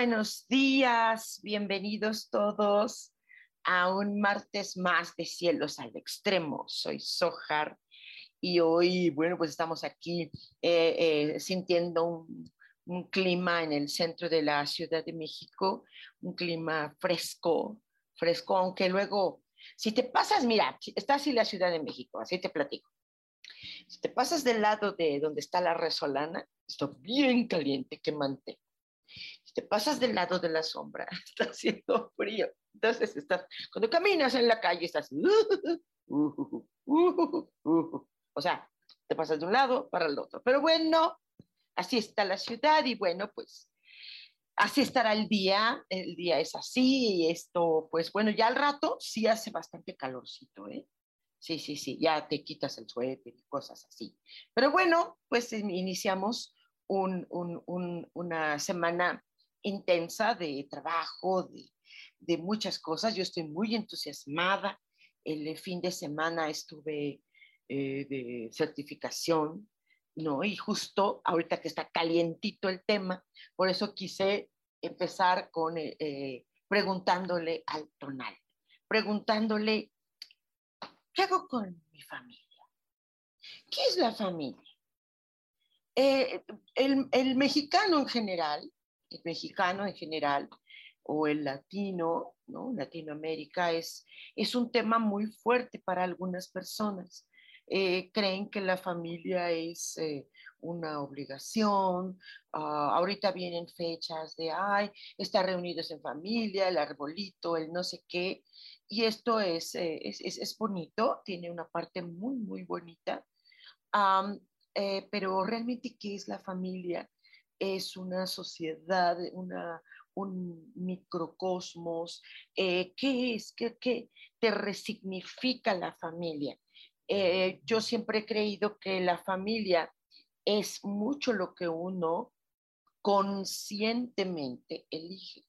Buenos días, bienvenidos todos a un martes más de Cielos al Extremo. Soy Sojar y hoy, bueno, pues estamos aquí eh, eh, sintiendo un, un, clima en el centro de la Ciudad de México, un clima fresco, fresco, aunque luego, si te pasas, mira, está así la Ciudad de México, así te platico. Si te pasas del lado de donde está la Resolana, está bien caliente, quemante te pasas del lado de la sombra, está haciendo frío. Entonces, estás, cuando caminas en la calle, estás... o sea, te pasas de un lado para el otro. Pero bueno, así está la ciudad y bueno, pues así estará el día. El día es así y esto, pues bueno, ya al rato sí hace bastante calorcito, ¿eh? Sí, sí, sí, ya te quitas el suéter y cosas así. Pero bueno, pues iniciamos un, un, una semana intensa de trabajo, de, de, muchas cosas. Yo estoy muy entusiasmada. El fin de semana estuve eh, de certificación, ¿no? Y justo ahorita que está calientito el tema, por eso quise empezar con eh, eh preguntándole al tonal, preguntándole, ¿qué hago con mi familia? ¿Qué es la familia? El, el, mexicano en general el mexicano en general o el latino, ¿no? Latinoamérica es, es un tema muy fuerte para algunas personas. Eh, creen que la familia es eh, una obligación. Uh, ahorita vienen fechas de, ay, estar reunidos en familia, el arbolito, el no sé qué. Y esto es, eh, es, es, es, bonito, tiene una parte muy, muy bonita. Um, pero realmente, ¿qué es la familia? Es una sociedad, una, un microcosmos. Eh, ¿Qué es? ¿Qué, ¿Qué, te resignifica la familia? Eh, yo siempre he creído que la familia es mucho lo que uno conscientemente elige.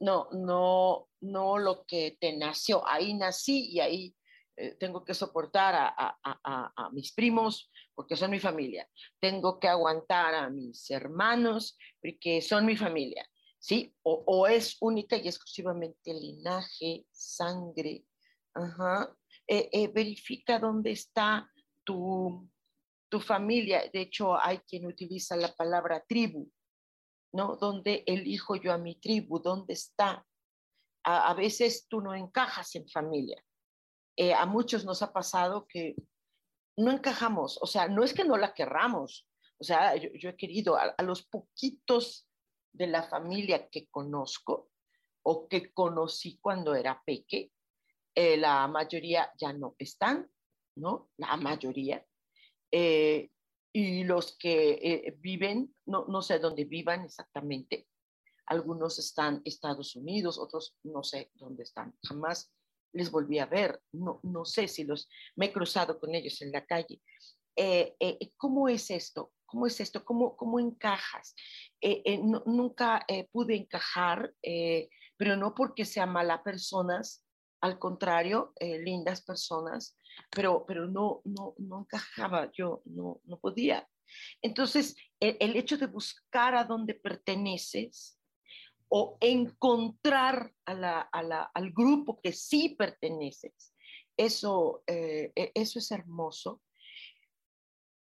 No, no, no lo que te nació. Ahí nací y ahí eh, tengo que soportar a, a, a, a, mis primos porque son mi familia. Tengo que aguantar a mis hermanos porque son mi familia. ¿Sí? O, o es única y exclusivamente linaje, sangre. Ajá. Eh, eh, verifica dónde está tu, tu familia. De hecho, hay quien utiliza la palabra tribu, ¿no? ¿Dónde elijo yo a mi tribu? ¿Dónde está? A, a veces tú no encajas en familia eh, a muchos nos ha pasado que no encajamos, o sea, no es que no la querramos, o sea, yo, he querido a, los poquitos de la familia que conozco o que conocí cuando era peque, eh, la mayoría ya no están, ¿no? La mayoría. Eh, y los que eh, viven, no, no sé dónde vivan exactamente, algunos están Estados Unidos, otros no sé dónde están, jamás les volví a ver, no, no sé si los, me he cruzado con ellos en la calle. Eh, eh, ¿Cómo es esto? ¿Cómo es esto? ¿Cómo, cómo encajas? Eh, eh no, nunca eh, pude encajar, eh, pero no porque sean malas personas, al contrario, lindas personas, pero, pero no, no, no encajaba, yo no, no podía. Entonces, el, el hecho de buscar a dónde perteneces, o encontrar al grupo que sí perteneces. Eso, eh, eso es hermoso.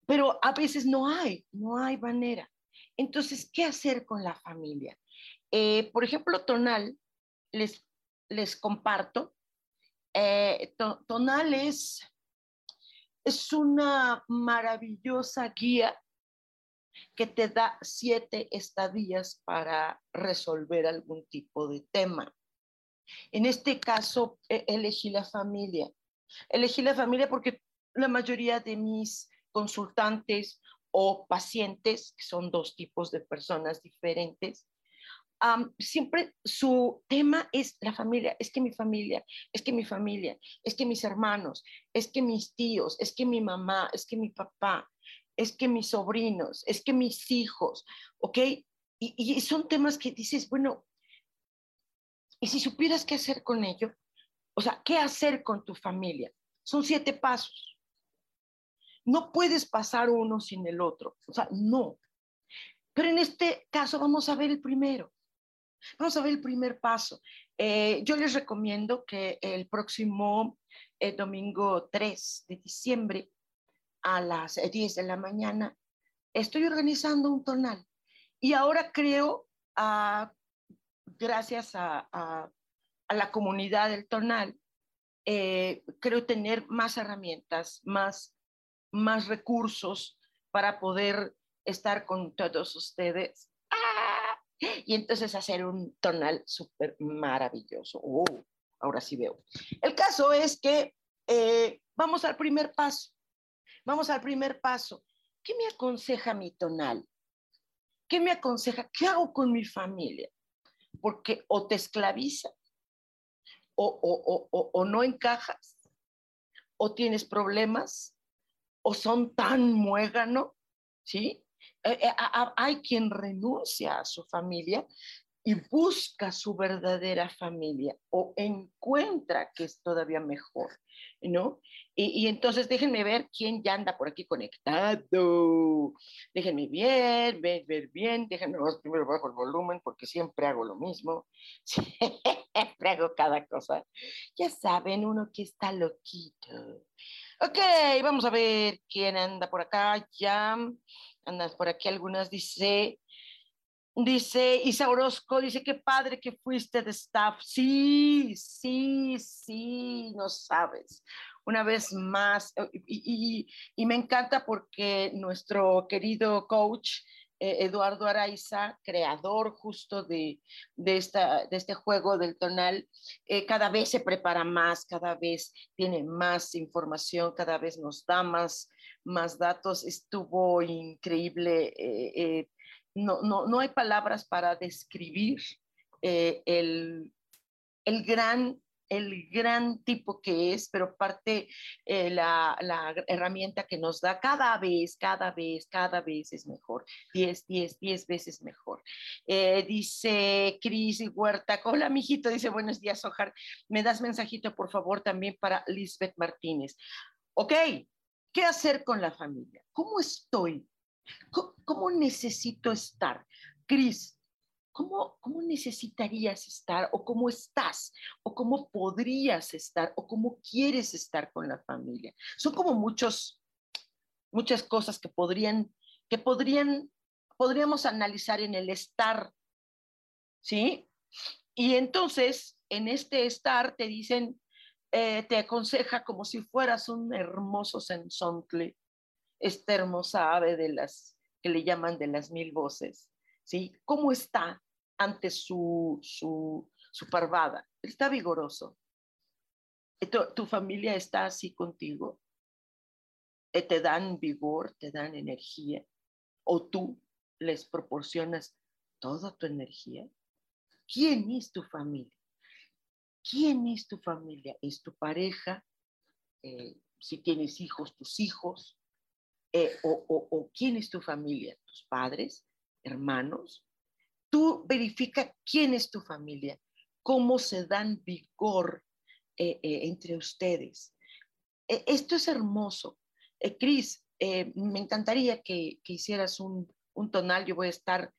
pero a veces no hay, no hay manera. Entonces, ¿qué hacer con la familia? Eh, por ejemplo, Tonal, les, les comparto, eh, Tonal es, es una maravillosa guía que te da siete estadías para resolver algún tipo de tema. En este caso, e, elegí la familia. Elegí la familia porque la mayoría de mis consultantes o pacientes, que son dos tipos de personas diferentes, siempre su tema es la familia, es que mi familia, es que mi familia, es que mis hermanos, es que mis tíos, es que mi mamá, es que mi papá, es que mis sobrinos, es que mis hijos, ¿ok? Y, son temas que dices, bueno, ¿y si supieras qué hacer con ello? O sea, ¿qué hacer con tu familia? Son siete pasos. No puedes pasar uno sin el otro. O sea, no. Pero en este caso vamos a ver el primero. Vamos a ver el primer paso. Eh, yo les recomiendo que el próximo eh, domingo 3 de diciembre a las 10 de la mañana, estoy organizando un tonal. Y ahora creo, ah, gracias a, la comunidad del tonal, eh, creo tener más herramientas, más, más recursos para poder estar con todos ustedes. ¡Ah! Y entonces hacer un tonal súper maravilloso. Oh, ahora sí veo. El caso es que eh, vamos al primer paso. Vamos al primer paso. ¿Qué me aconseja mi tonal? ¿Qué me aconseja? ¿Qué hago con mi familia? Porque o te esclaviza, o, no encajas, o tienes problemas, o son tan muégano, ¿sí? Eh, eh, hay quien renuncia a su familia y busca su verdadera familia o encuentra que es todavía mejor, ¿no? Y, entonces déjenme ver quién ya anda por aquí conectado. Déjenme ver, ver, ver bien. Déjenme ver primero bajo el volumen porque siempre hago lo mismo. Siempre hago cada cosa. Ya saben, uno que está loquito. Ok, vamos a ver quién anda por acá. Ya andan por aquí algunas. Dice, Dice Isa Orozco, dice, qué padre que fuiste de staff. Sí, sí, sí, no sabes. Una vez más, eh, y, me encanta porque nuestro querido coach, eh, Eduardo Araiza, creador justo de, de, esta, de este juego del tonal, eh, cada vez se prepara más, cada vez tiene más información, cada vez nos da más, más datos. Estuvo increíble no, no, no hay palabras para describir eh, el, el, gran, el gran tipo que es, pero parte eh, la, la, herramienta que nos da cada vez, cada vez, cada vez es mejor. Diez, diez, diez veces mejor. Eh, dice Cris Huerta, hola mijito, dice buenos días, Ojar. ¿Me das mensajito, por favor, también para Lisbeth Martínez? Ok, ¿qué hacer con la familia? ¿Cómo estoy? ¿Cómo, necesito estar? Cris, ¿cómo, ¿cómo necesitarías estar? ¿O cómo estás? ¿O cómo podrías estar? ¿O cómo quieres estar con la familia? Son como muchos, muchas cosas que podrían, que podrían, podríamos analizar en el estar, ¿sí? Y entonces, en este estar te dicen, eh, te aconseja como si fueras un hermoso sensontle esta hermosa ave de las que le llaman de las mil voces, ¿sí? ¿Cómo está ante su, su, su parvada? Está vigoroso. Tu, tu familia está así contigo. Eh, te dan vigor, te dan energía. O tú les proporcionas toda tu energía. ¿Quién es tu familia? ¿Quién es tu familia? ¿Es tu pareja? Eh, si tienes hijos, tus hijos, eh, o, quién es tu familia, tus padres, hermanos. Tú verifica quién es tu familia, cómo se dan vigor eh, eh, entre ustedes. esto es hermoso. Cris, me encantaría que, hicieras un, un, tonal. Yo voy a estar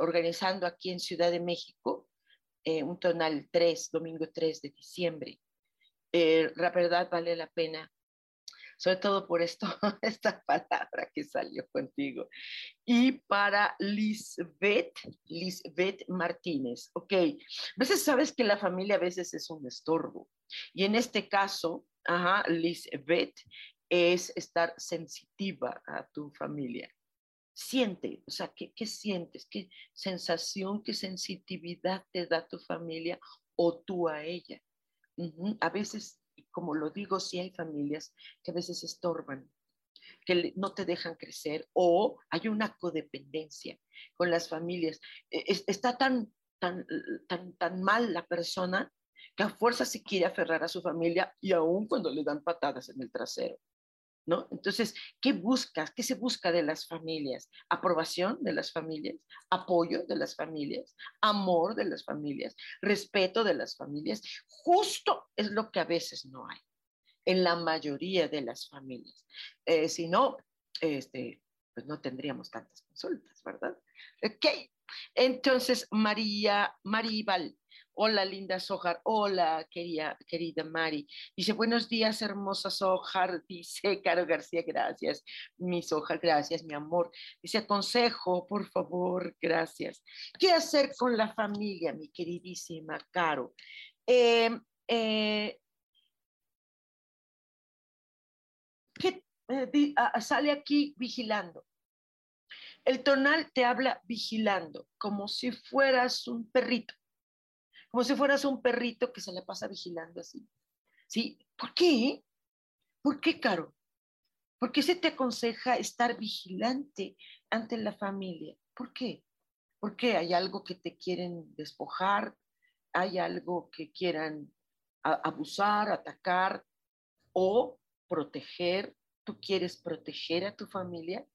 organizando aquí en Ciudad de México un tonal 3, domingo 3 de diciembre. la verdad vale la pena sobre todo por esto, esta palabra que salió contigo. Y para Lisbeth, Lisbeth Martínez, ok, a veces sabes que la familia a veces es un estorbo. Y en este caso, ajá, Lisbeth es estar sensitiva a tu familia. Siente, o sea, ¿qué, qué sientes? ¿Qué sensación, qué sensitividad te da tu familia o tú a ella? A veces como lo digo, sí hay familias que a veces estorban, que no te dejan crecer o hay una codependencia con las familias. E, está tan, tan, tan, tan mal la persona que a fuerza se quiere aferrar a su familia y aún cuando le dan patadas en el trasero. ¿No? Entonces, ¿qué buscas? ¿Qué se busca de las familias? Aprobación de las familias, apoyo de las familias, amor de las familias, respeto de las familias. Justo es lo que a veces no hay en la mayoría de las familias. Eh, si no, este, pues no tendríamos tantas consultas, ¿verdad? Ok, entonces María, Maribal, Hola, linda Sojar. Hola, querida, querida Mari. Dice, buenos días, hermosa Sojar. Dice Caro García, gracias. Mi Sojar, gracias, mi amor. Dice, consejo, por favor, gracias. ¿Qué hacer con la familia, mi queridísima Caro? Eh, eh, ¿Qué eh, sale aquí vigilando? El tonal te habla vigilando, como si fueras un perrito como si fueras un perrito que se le pasa vigilando así. ¿Sí? ¿Por qué? ¿Por qué, Caro? ¿Por qué se te aconseja estar vigilante ante la familia? ¿Por qué? ¿Por qué hay algo que te quieren despojar, hay algo que quieran abusar, atacar o proteger. ¿Tú quieres proteger a tu familia?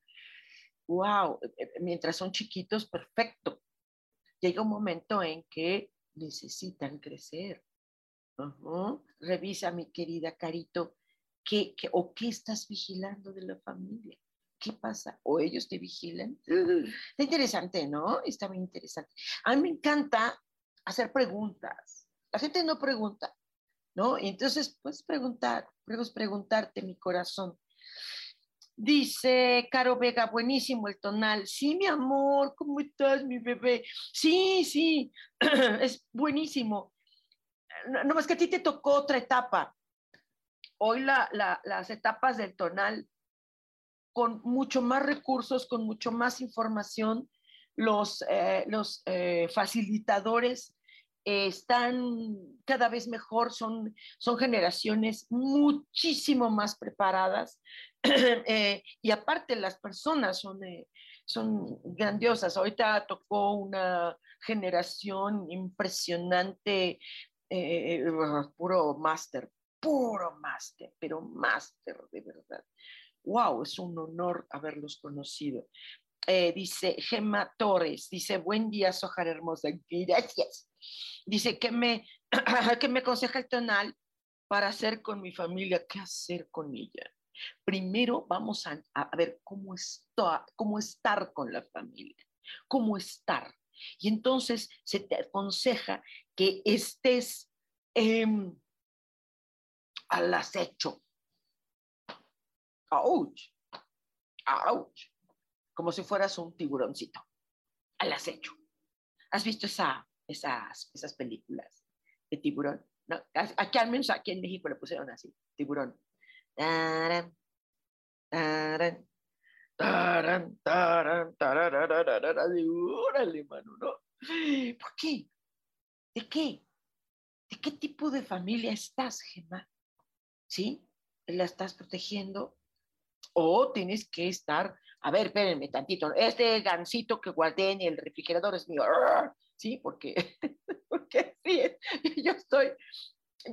¡Wow! Eh, eh, mientras son chiquitos, perfecto. Llega un momento en que necesitan crecer. Revisa, mi querida Carito, ¿qué, o qué estás vigilando de la familia? ¿Qué pasa? ¿O ellos te vigilan? Está interesante, ¿no? Está muy interesante. A mí me encanta hacer preguntas. La gente no pregunta, ¿no? Y entonces, puedes preguntar, puedes preguntarte, mi corazón. Dice Caro Vega, buenísimo el tonal. Sí, mi amor, ¿cómo estás, mi bebé? Sí, sí, es buenísimo. No, más que a ti te tocó otra etapa. Hoy las etapas del tonal, con mucho más recursos, con mucho más información, los, eh, los eh, facilitadores están cada vez mejor, son, son generaciones muchísimo más preparadas eh, y aparte las personas son, eh, son grandiosas. Ahorita tocó una generación impresionante, eh, puro máster, puro máster, pero máster de verdad. Wow, es un honor haberlos conocido. dice Gemma Torres, dice, buen día, Sojar Hermosa, gracias. Dice, que me, que me aconseja el tonal para hacer con mi familia? ¿Qué hacer con ella? Primero vamos a, ver cómo, está, cómo estar con la familia, cómo estar. Y entonces se te aconseja que estés em, al acecho. ¡Auch! ¡Auch! Como si fueras un tiburoncito. Al acecho. ¿Has visto esa esas, esas películas de tiburón. No, aquí al menos aquí en México le pusieron así, tiburón. Taran, taran, taran, órale, mano, ¿no? ¿Por qué? ¿De qué? ¿De qué tipo de familia estás, Gemma? ¿Sí? ¿La estás protegiendo? O tienes que estar, a ver, espérenme tantito, este gansito que guardé en el refrigerador es mío. ¿sí? Porque, porque sí, yo estoy,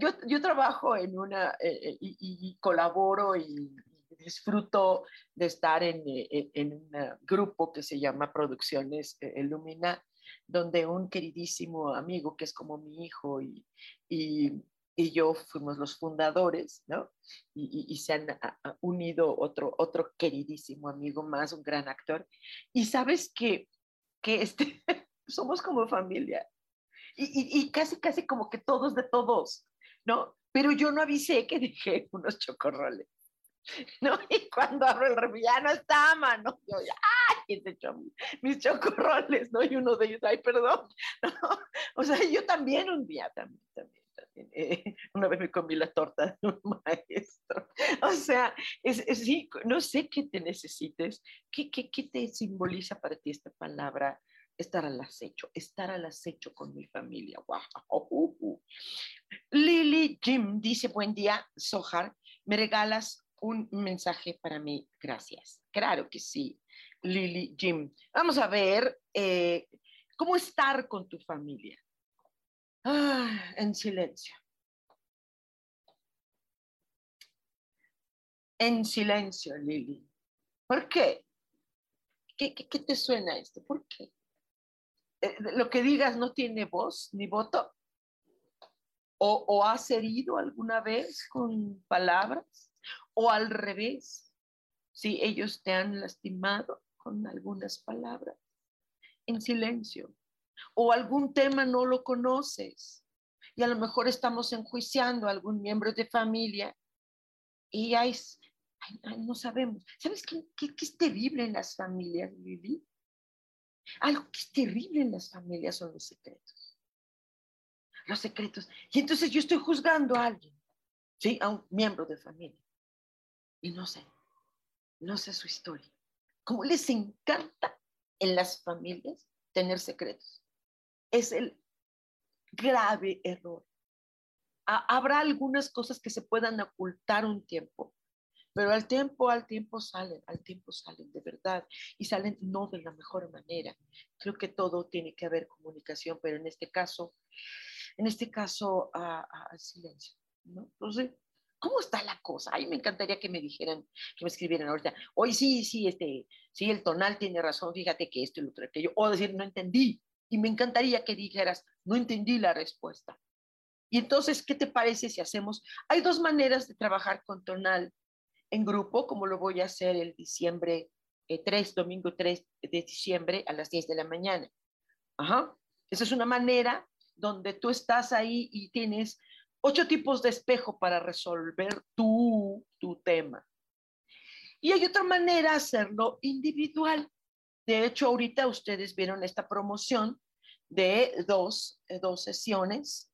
yo, yo trabajo en una, eh, eh, y, colaboro y, disfruto de estar en, eh, en, un grupo que se llama Producciones Illumina, donde un queridísimo amigo que es como mi hijo y, y, y yo fuimos los fundadores, ¿no? Y, y se han unido otro, otro queridísimo amigo más, un gran actor. Y sabes que, que este, somos como familia. Y, casi, casi como que todos de todos, ¿no? Pero yo no avisé que dejé unos chocorroles. ¿no? Y cuando abro el refri, ya no está, mano. Yo ya, ¡ay! Mis chocorroles, ¿no? Y uno de ellos, ¡ay, perdón! O sea, yo también un día, también, también. Eh, una vez me comí la torta de un maestro. O sea, es, es, sí, no sé qué te necesites, qué, qué, qué te simboliza para ti esta palabra estar al acecho, estar al acecho con mi familia. Wow. Lily Jim dice, buen día, Sohar, ¿me regalas un mensaje para mí? Gracias. Claro que sí, Lily Jim. Vamos a ver eh, cómo estar con tu familia. Ah, en silencio. En silencio, Lily. ¿Por qué? ¿Qué, qué, qué te suena esto? ¿Por qué? Eh, lo que digas no tiene voz ni voto? ¿O, ¿O, has herido alguna vez con palabras? ¿O al revés? Si ellos te han lastimado con algunas palabras, en silencio. O algún tema no lo conoces y a lo mejor estamos enjuiciando a algún miembro de familia y hay, no sabemos. ¿Sabes qué, qué, qué es terrible en las familias, Lili? Algo que es terrible en las familias son los secretos. Los secretos. Y entonces yo estoy juzgando a alguien, ¿sí? A un miembro de familia. Y no sé, no sé su historia. ¿Cómo les encanta en las familias tener secretos? Es el grave error. Habrá algunas cosas que se puedan ocultar un tiempo, pero al tiempo, al tiempo salen, al tiempo salen de verdad y salen no de la mejor manera. Creo que todo tiene que haber comunicación, pero en este caso, en este caso, al silencio. ¿no? Entonces, ¿cómo está la cosa? Ay, me encantaría que me dijeran, que me escribieran ahorita, hoy sí, sí, este, sí, el tonal tiene razón, fíjate que esto y lo otro, yo, o decir, no entendí. Y me encantaría que dijeras, no entendí la respuesta. Y entonces, ¿qué te parece si hacemos? Hay dos maneras de trabajar con tonal en grupo, como lo voy a hacer el diciembre 3, eh, domingo 3 de diciembre a las 10 de la mañana. Ajá. Esa es una manera donde tú estás ahí y tienes ocho tipos de espejo para resolver tu, tu tema. Y hay otra manera de hacerlo individual. De hecho, ahorita ustedes vieron esta promoción de dos, eh, dos sesiones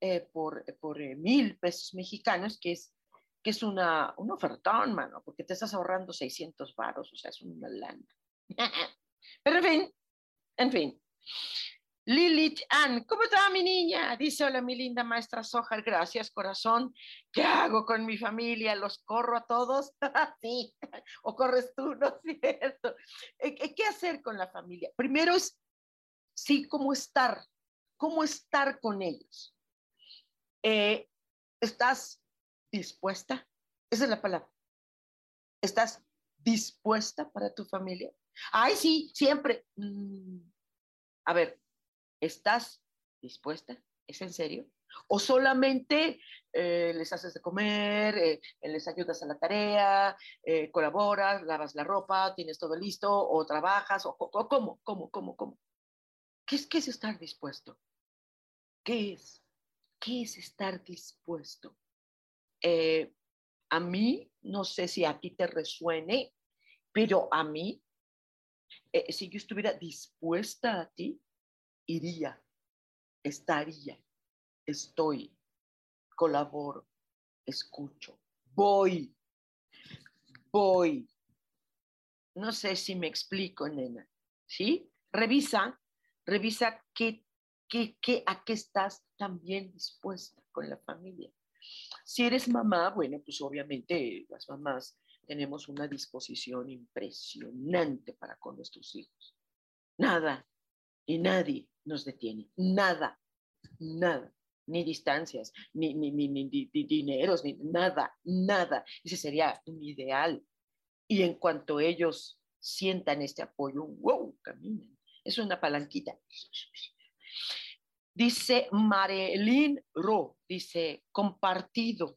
eh, por, por mil pesos mexicanos, que es que es una, un ofertón, mano, porque te estás ahorrando 600 varos, o sea, es una lana. Pero en fin, en fin. Lilith Ann, ¿cómo está mi niña? Dice, hola mi linda maestra Sojar, gracias corazón. ¿Qué hago con mi familia? ¿Los corro a todos? sí, o corres tú, ¿no es cierto? Eh, eh, ¿Qué hacer con la familia? Primero es, sí, cómo estar, cómo estar con ellos. Eh, ¿Estás dispuesta? Esa es la palabra. ¿Estás dispuesta para tu familia? Ay, sí, siempre. Mm, a ver, ¿estás dispuesta? ¿Es en serio? ¿O solamente eh, les haces de comer, eh, les ayudas a la tarea, colaboras, lavas la ropa, tienes todo listo, o trabajas, o, o cómo, cómo, cómo, cómo? ¿Qué es, ¿Qué es estar dispuesto? ¿Qué es? ¿Qué es estar dispuesto? Eh, a mí, no sé si a ti te resuene, pero a mí, eh, si yo estuviera dispuesta a ti, iría, estaría, estoy, colaboro, escucho, voy, voy. No sé si me explico, nena. ¿Sí? Revisa, revisa qué, qué, qué, a qué estás también dispuesta con la familia. Si eres mamá, bueno, pues obviamente las mamás tenemos una disposición impresionante para con nuestros hijos. Nada y nadie nos detiene, nada, nada, ni distancias, ni, ni, ni, ni, dineros, ni nada, nada. Ese sería un ideal. Y en cuanto ellos sientan este apoyo, wow, caminan. Es una palanquita. Dice Marilyn Ro, dice, compartido.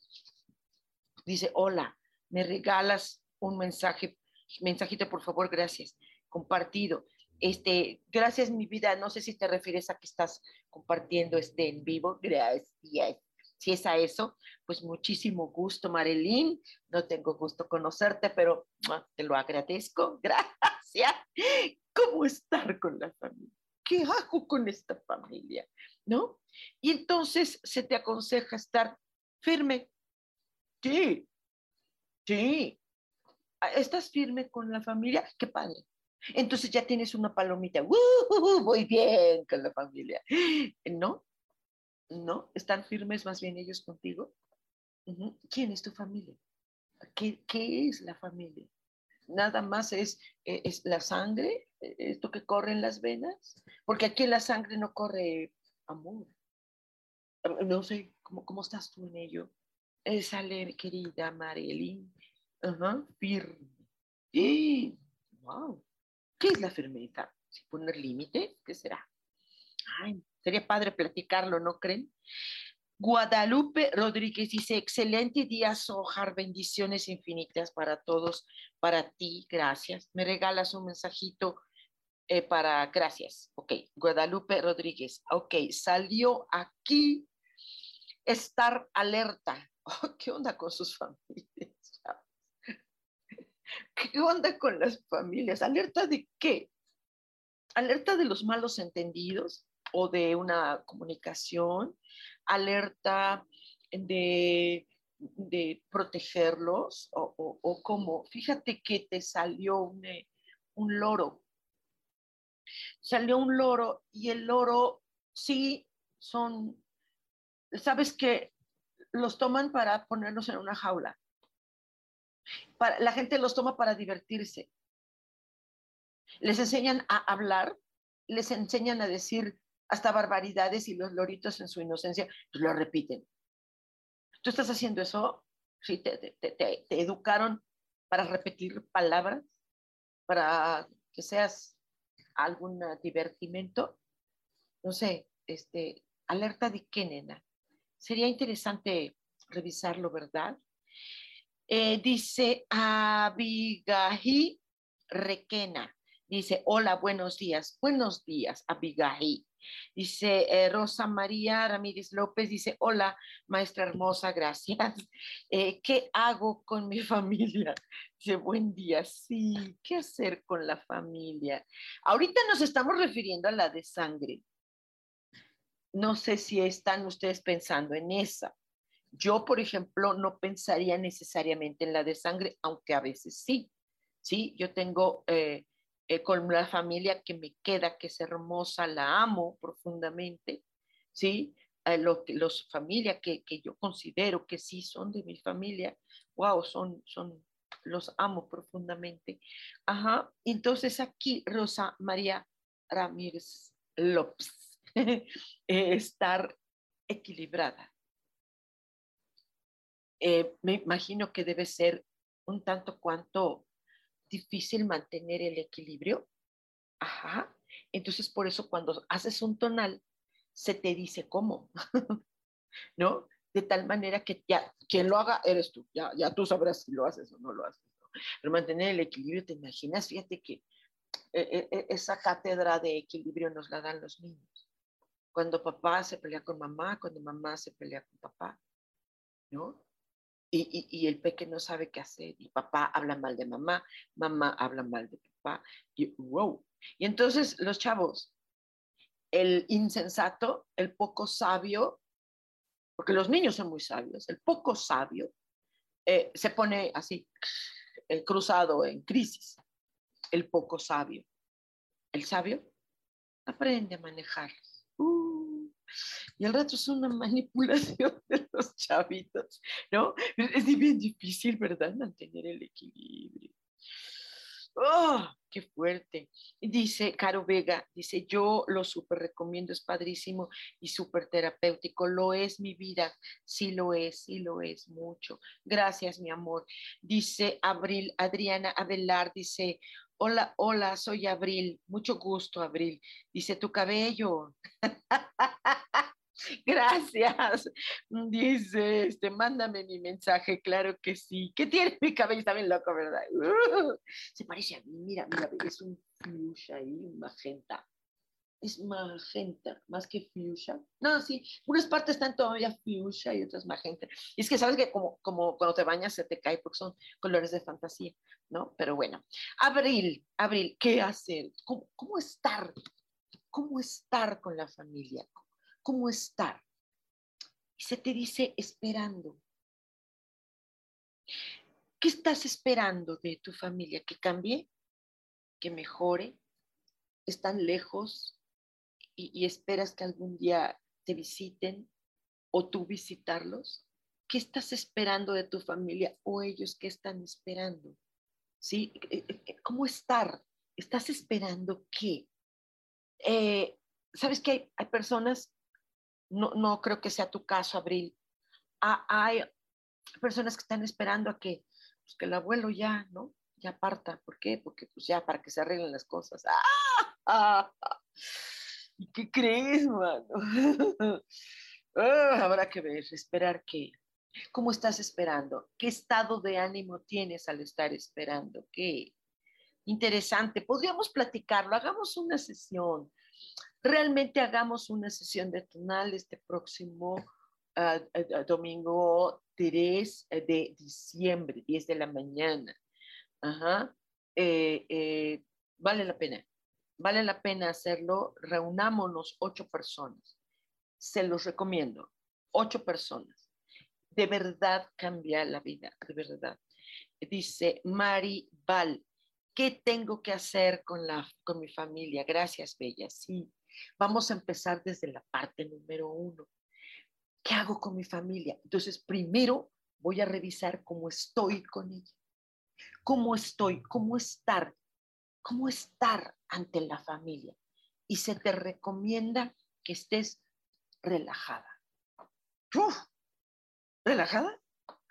Dice, hola, me regalas un mensaje, mensajito, por favor, gracias. Compartido. Este, gracias, mi vida. No sé si te refieres a que estás compartiendo este en vivo. Gracias. Si es a eso, pues muchísimo gusto, Marilyn. No tengo gusto conocerte, pero te lo agradezco. Gracias. ¿Cómo estar con la familia? ¿Qué hago con esta familia? ¿No? Y entonces se te aconseja estar firme. Sí, sí. Ah, ¿Estás firme con la familia? Qué padre. Entonces ya tienes una palomita. Muy bien con la familia. ¿No? ¿No? ¿Están firmes más bien ellos contigo? ¿Quién es tu familia? ¿Qué, ¿Qué, es la familia? Nada más es, eh, es la sangre, esto que corre en las venas, porque aquí en la sangre no corre amor. No sé, ¿cómo, cómo estás tú en ello? Sale, querida Marilyn. Ajá, firme. ¡Eh! ¡Wow! ¿Qué es la firmeza? ¿Si poner límite? ¿Qué será? Ay, sería padre platicarlo, ¿no creen? Guadalupe Rodríguez dice, excelente día, Sojar, bendiciones infinitas para todos, para ti, gracias. Me regalas un mensajito eh, para, gracias. Ok, Guadalupe Rodríguez, ok, salió aquí estar alerta. ¿Qué onda con sus familias? ¿Qué onda con las familias? ¿Alerta de qué? ¿Alerta de los malos entendidos o de una comunicación? ¿Alerta de, protegerlos? ¿O, cómo? Fíjate que te salió un, eh, un loro. Salió un loro y el loro sí son, sabes que los toman para ponerlos en una jaula la gente los toma para divertirse. Les enseñan a hablar, les enseñan a decir hasta barbaridades y los loritos en su inocencia pues lo repiten. ¿Tú estás haciendo eso? ¿Sí? ¿Te, te, educaron para repetir palabras? ¿Para que seas algún divertimento? No sé, este, alerta de qué, nena. Sería interesante revisarlo, ¿verdad? Eh, dice Abigail Requena. Dice, hola, buenos días. Buenos días, Abigail. Dice eh, Rosa María Ramírez López, dice, hola, maestra hermosa, gracias. Eh, ¿Qué hago con mi familia? Dice, buen día, sí, ¿qué hacer con la familia? Ahorita nos estamos refiriendo a la de sangre. No sé si están ustedes pensando en esa. Yo, por ejemplo, no pensaría necesariamente en la de sangre, aunque a veces sí. Sí, yo tengo eh, eh, con la familia que me queda, que es hermosa, la amo profundamente. Sí, eh, lo, los familias que, que, yo considero que sí son de mi familia, wow, son, son, los amo profundamente. Ajá, entonces aquí Rosa María Ramírez López, estar equilibrada, eh, me imagino que debe ser un tanto cuanto difícil mantener el equilibrio. Ajá. Entonces, por eso cuando haces un tonal, se te dice cómo, ¿no? De tal manera que ya, quien lo haga eres tú, ya, ya tú sabrás si lo haces o no lo haces. Pero mantener el equilibrio, ¿te imaginas? Fíjate que eh, eh, esa cátedra de equilibrio nos la dan los niños. Cuando papá se pelea con mamá, cuando mamá se pelea con papá, ¿no? Y, el peque no sabe qué hacer y papá habla mal de mamá, mamá habla mal de papá y wow. Y entonces los chavos, el insensato, el poco sabio, porque los niños son muy sabios, el poco sabio eh, se pone así, cruzado en crisis, el poco sabio. El sabio aprende a manejar. Uh, y el rato es una manipulación de los chavitos, ¿no? Es bien difícil, ¿verdad? Mantener el equilibrio. ¡Oh, qué fuerte! Dice Caro Vega, dice, yo lo súper recomiendo, es padrísimo y súper terapéutico. Lo es mi vida, sí lo es, sí lo es mucho. Gracias, mi amor. Dice Abril, Adriana Abelar, dice, hola, hola, soy Abril, mucho gusto, Abril. Dice, tu cabello. Gracias. Dice, este, mándame mi mensaje, claro que sí. ¿Qué tiene mi cabello? Está bien loco, ¿verdad? se parece a mí, mira, mira, es un fuchsia ahí, un magenta. es magenta, más que fuchsia. No, sí, unas partes están todavía fuchsia y otras magenta. Y es que sabes que como, como cuando te bañas se te cae porque son colores de fantasía, ¿no? Pero bueno, abril, abril, ¿qué hacer? ¿Cómo, cómo estar? ¿Cómo estar con la familia? ¿Cómo estar? Y se te dice esperando. ¿Qué estás esperando de tu familia? ¿Que cambie? ¿Que mejore? ¿Están lejos? y, esperas que algún día te visiten o tú visitarlos? ¿Qué estás esperando de tu familia o ellos qué están esperando? ¿Sí? Eh, eh, eh, ¿Cómo estar? ¿Estás esperando qué? ¿Sabes que hay, personas, no, no, creo que sea tu caso, Abril, ah, hay personas que están esperando a que, pues, que el abuelo ya, ¿no? Ya parta. ¿Por qué? Porque pues ya para que se arreglen las cosas. ¡Ah! ¿Qué crees, mano? Ah, habrá que ver, esperar qué. ¿Cómo estás esperando? ¿Qué estado de ánimo tienes al estar esperando? ¿Qué? Interesante. Podríamos platicarlo. Hagamos una sesión. Realmente hagamos una sesión de tonal este próximo ah, ah, domingo 3 de diciembre, 10 de la mañana. Ajá. Eh, eh, vale la pena vale la pena hacerlo, reunámonos ocho personas. Se los recomiendo, ocho personas. De verdad cambia la vida, de verdad. Dice Mari Val, ¿qué tengo que hacer con, la, con mi familia? Gracias, Bella. Sí, vamos a empezar desde la parte número uno. ¿Qué hago con mi familia? Entonces, primero voy a revisar cómo estoy con ella. ¿Cómo estoy? ¿Cómo estar? cómo estar ante la familia. Y se te recomienda que estés relajada. ¿Relajada?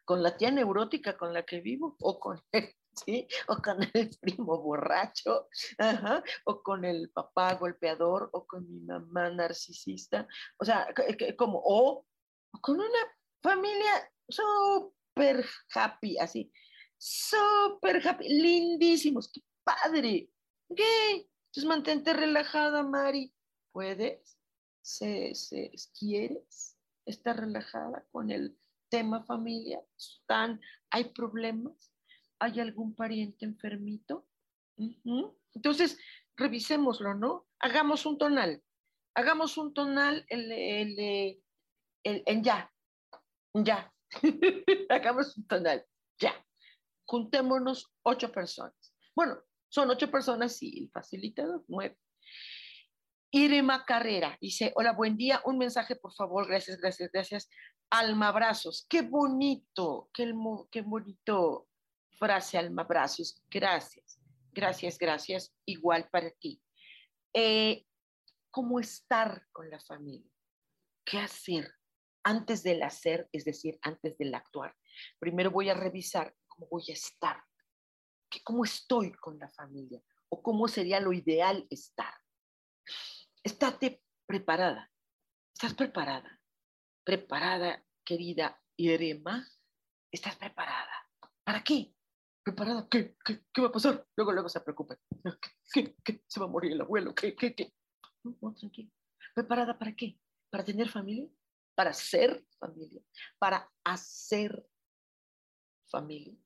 ¿Con la tía neurótica con la que vivo? ¿O con el, ¿sí? ¿O con el primo borracho? ¿O con el papá golpeador? ¿O con mi mamá narcisista? O sea, como, o, con una familia súper happy, así, súper happy, lindísimos, padre. ¿Qué? Entonces mantente relajada, Mari. ¿Puedes? ¿Se, quieres estar relajada con el tema familia? ¿Están, ¿Hay problemas? ¿Hay algún pariente enfermito? Entonces, revisémoslo, ¿no? Hagamos un tonal. Hagamos un tonal el, en ya. Ya. Hagamos un tonal. Ya. Juntémonos ocho personas. Bueno, son ocho personas y el facilitador, nueve. Irema Carrera dice, hola, buen día, un mensaje por favor, gracias, gracias, gracias. Alma abrazos, qué bonito, qué, qué bonito frase, alma abrazos, gracias, gracias, gracias, igual para ti. Eh, ¿Cómo estar con la familia? ¿Qué hacer antes del hacer, es decir, antes del actuar? Primero voy a revisar cómo voy a estar cómo estoy con la familia o cómo sería lo ideal estar. Estate preparada. ¿Estás preparada? Preparada, querida Irema. ¿Estás preparada? ¿Para qué? ¿Preparada? ¿Qué? ¿Qué, va a pasar? Luego, luego se preocupen. ¿Qué, qué, se va a morir el abuelo? ¿Qué? ¿Qué? ¿Qué? No, tranquilo. ¿Preparada para qué? ¿Para tener familia? ¿Para ser familia? ¿Para hacer familia?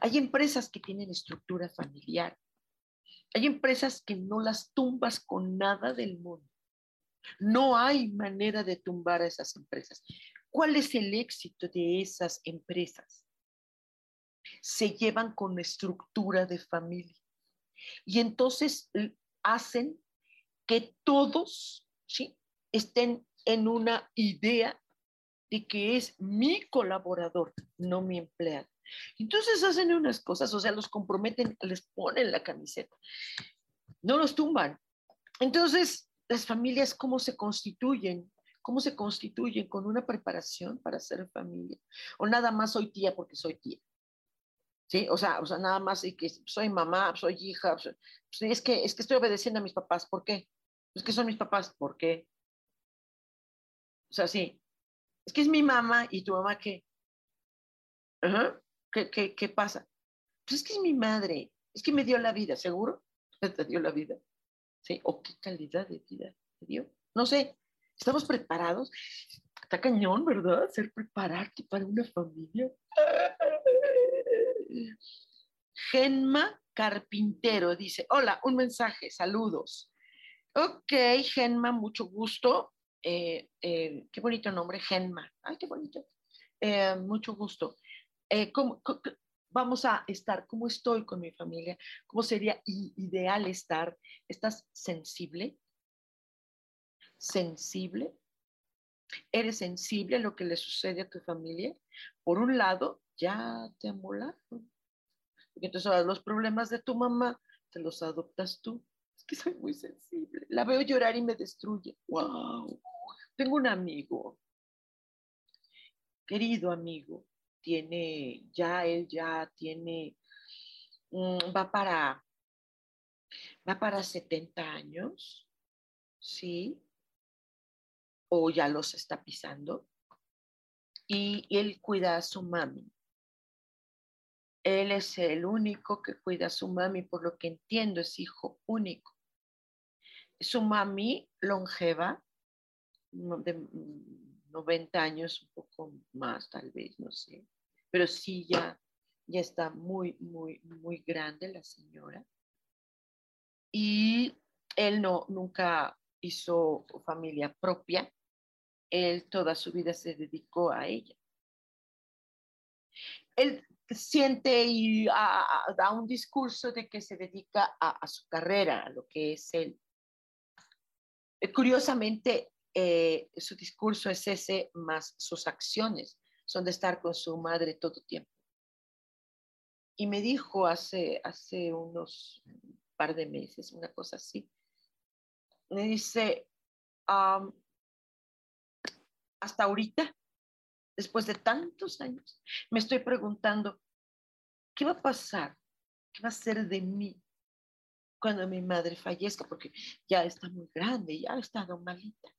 Hay empresas que tienen estructura familiar. Hay empresas que no las tumbas con nada del mundo. No hay manera de tumbar a esas empresas. ¿Cuál es el éxito de esas empresas? Se llevan con estructura de familia. Y entonces hacen que todos ¿sí? estén en una idea de que es mi colaborador, no mi empleado. Entonces hacen unas cosas, o sea, los comprometen, les ponen la camiseta, no los tumban. Entonces, las familias, ¿cómo se constituyen? ¿Cómo se constituyen con una preparación para ser familia? O nada más soy tía porque soy tía. ¿Sí? O sea, o sea nada más y que soy mamá, soy hija. Es, que, es que estoy obedeciendo a mis papás. ¿Por qué? Es que son mis papás. ¿Por qué? O sea, sí. Es que es mi mamá y tu mamá qué. Ajá. ¿Qué, qué, pasa? Pues es que es mi madre, es que me dio la vida, ¿seguro? Te dio la vida. ¿Sí? ¿O qué calidad de vida te dio? No sé, ¿estamos preparados? Está cañón, ¿verdad? Ser prepararte para una familia. Genma Carpintero dice, hola, un mensaje, saludos. Ok, Genma, mucho gusto. Eh, eh, qué bonito nombre, Genma. Ay, qué bonito. Eh, mucho gusto. ¿cómo, vamos a estar? ¿Cómo estoy con mi familia? ¿Cómo sería ideal estar? ¿Estás sensible? ¿Sensible? ¿Eres sensible a lo que le sucede a tu familia? Por un lado, ya te amolaron. entonces los problemas de tu mamá te los adoptas tú. Es que soy muy sensible. La veo llorar y me destruye. ¡Wow! Tengo un amigo, querido amigo, tiene, ya él ya tiene, mm, va para, va para 70 años, ¿sí? O ya los está pisando. Y él cuida a su mami. Él es el único que cuida a su mami, por lo que entiendo, es hijo único. Su mami longeva, de 90 años, un poco más tal vez, no sé, pero sí ya, ya está muy, muy, muy grande la señora. Y él no, nunca hizo familia propia, él toda su vida se dedicó a ella. Él siente y da un discurso de que se dedica a, a su carrera, a lo que es él. Curiosamente, eh, su discurso es ese, más sus acciones son de estar con su madre todo tiempo. Y me dijo hace, hace unos par de meses, una cosa así, me dice, hasta ahorita, después de tantos años, me estoy preguntando, ¿qué va a pasar? ¿Qué va a ser de mí cuando mi madre fallezca? Porque ya está muy grande, ya ha estado malita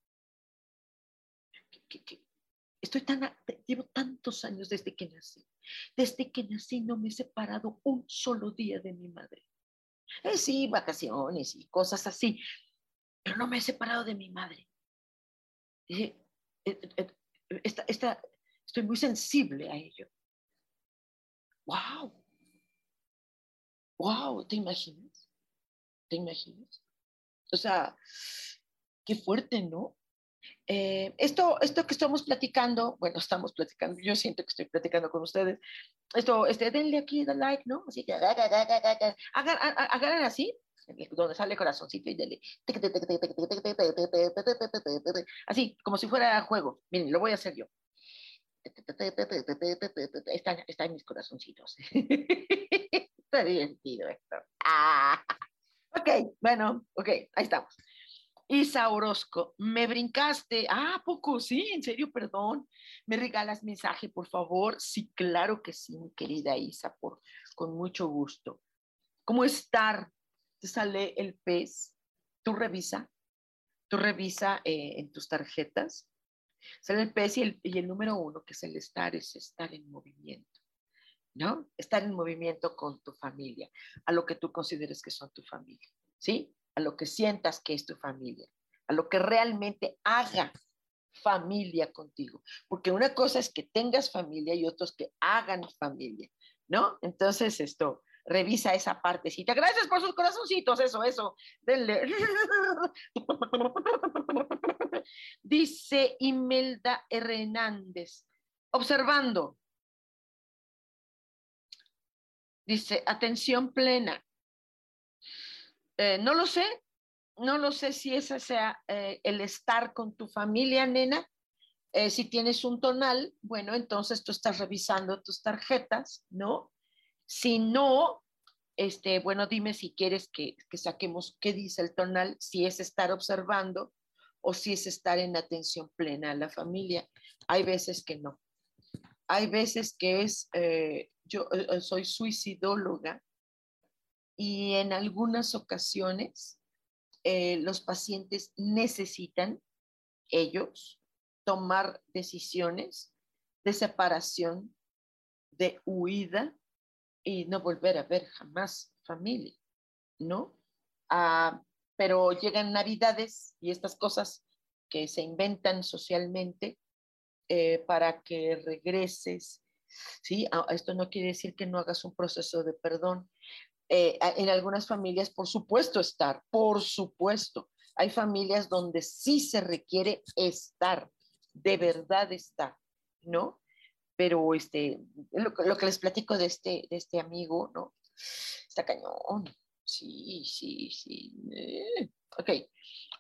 estoy tan, llevo tantos años desde que nací. Desde que nací no me he separado un solo día de mi madre. Eh, sí, vacaciones y cosas así, pero no me he separado de mi madre. Eh, eh, estoy muy sensible a ello. ¡Wow! ¡Wow! ¿Te imaginas? ¿Te imaginas? O sea, qué fuerte, ¿no? Eh, esto, esto que estamos platicando, bueno, estamos platicando, yo siento que estoy platicando con ustedes. Esto, este, denle aquí, the like, ¿no? Así que, hagan, así, donde sale el corazoncito y denle. Así, como si fuera juego. Miren, lo voy a hacer yo. Están, están mis corazoncitos. Está divertido esto. Ah. Ok, bueno, ok, ahí estamos. Isa Orozco, me brincaste. Ah, poco, sí, en serio, perdón. ¿Me regalas mensaje, por favor? Sí, claro que sí, mi querida Isa, por, con mucho gusto. ¿Cómo estar? Te sale el pez. Tú revisa. Tú revisa eh, en tus tarjetas. Sale el pez y el, y el número uno, que es el estar, es estar en movimiento. ¿No? Estar en movimiento con tu familia, a lo que tú consideres que son tu familia. ¿Sí? a lo que sientas que es tu familia, a lo que realmente haga familia contigo. Porque una cosa es que tengas familia y otros que hagan familia, ¿no? Entonces, esto, revisa esa partecita. Gracias por sus corazoncitos, eso, eso. Denle. Dice Imelda Hernández, observando. Dice, atención plena. Eh, no lo sé, no lo sé si ese sea eh, el estar con tu familia, nena. Eh, si tienes un tonal, bueno, entonces tú estás revisando tus tarjetas, ¿no? Si no, este, bueno, dime si quieres que, que saquemos qué dice el tonal, si es estar observando o si es estar en atención plena a la familia. Hay veces que no. Hay veces que es, yo soy suicidóloga y en algunas ocasiones eh, los pacientes necesitan ellos tomar decisiones de separación, de huida y no volver a ver jamás familia, ¿no? Ah, pero llegan navidades y estas cosas que se inventan socialmente eh, para que regreses. ¿sí? Ah, esto no quiere decir que no hagas un proceso de perdón. Eh, en algunas familias, por supuesto, estar, por supuesto. Hay familias donde sí se requiere estar, de verdad estar, ¿no? Pero este, lo, que les platico de este, de este amigo, ¿no? Está cañón. Sí, sí, sí. Eh, ok.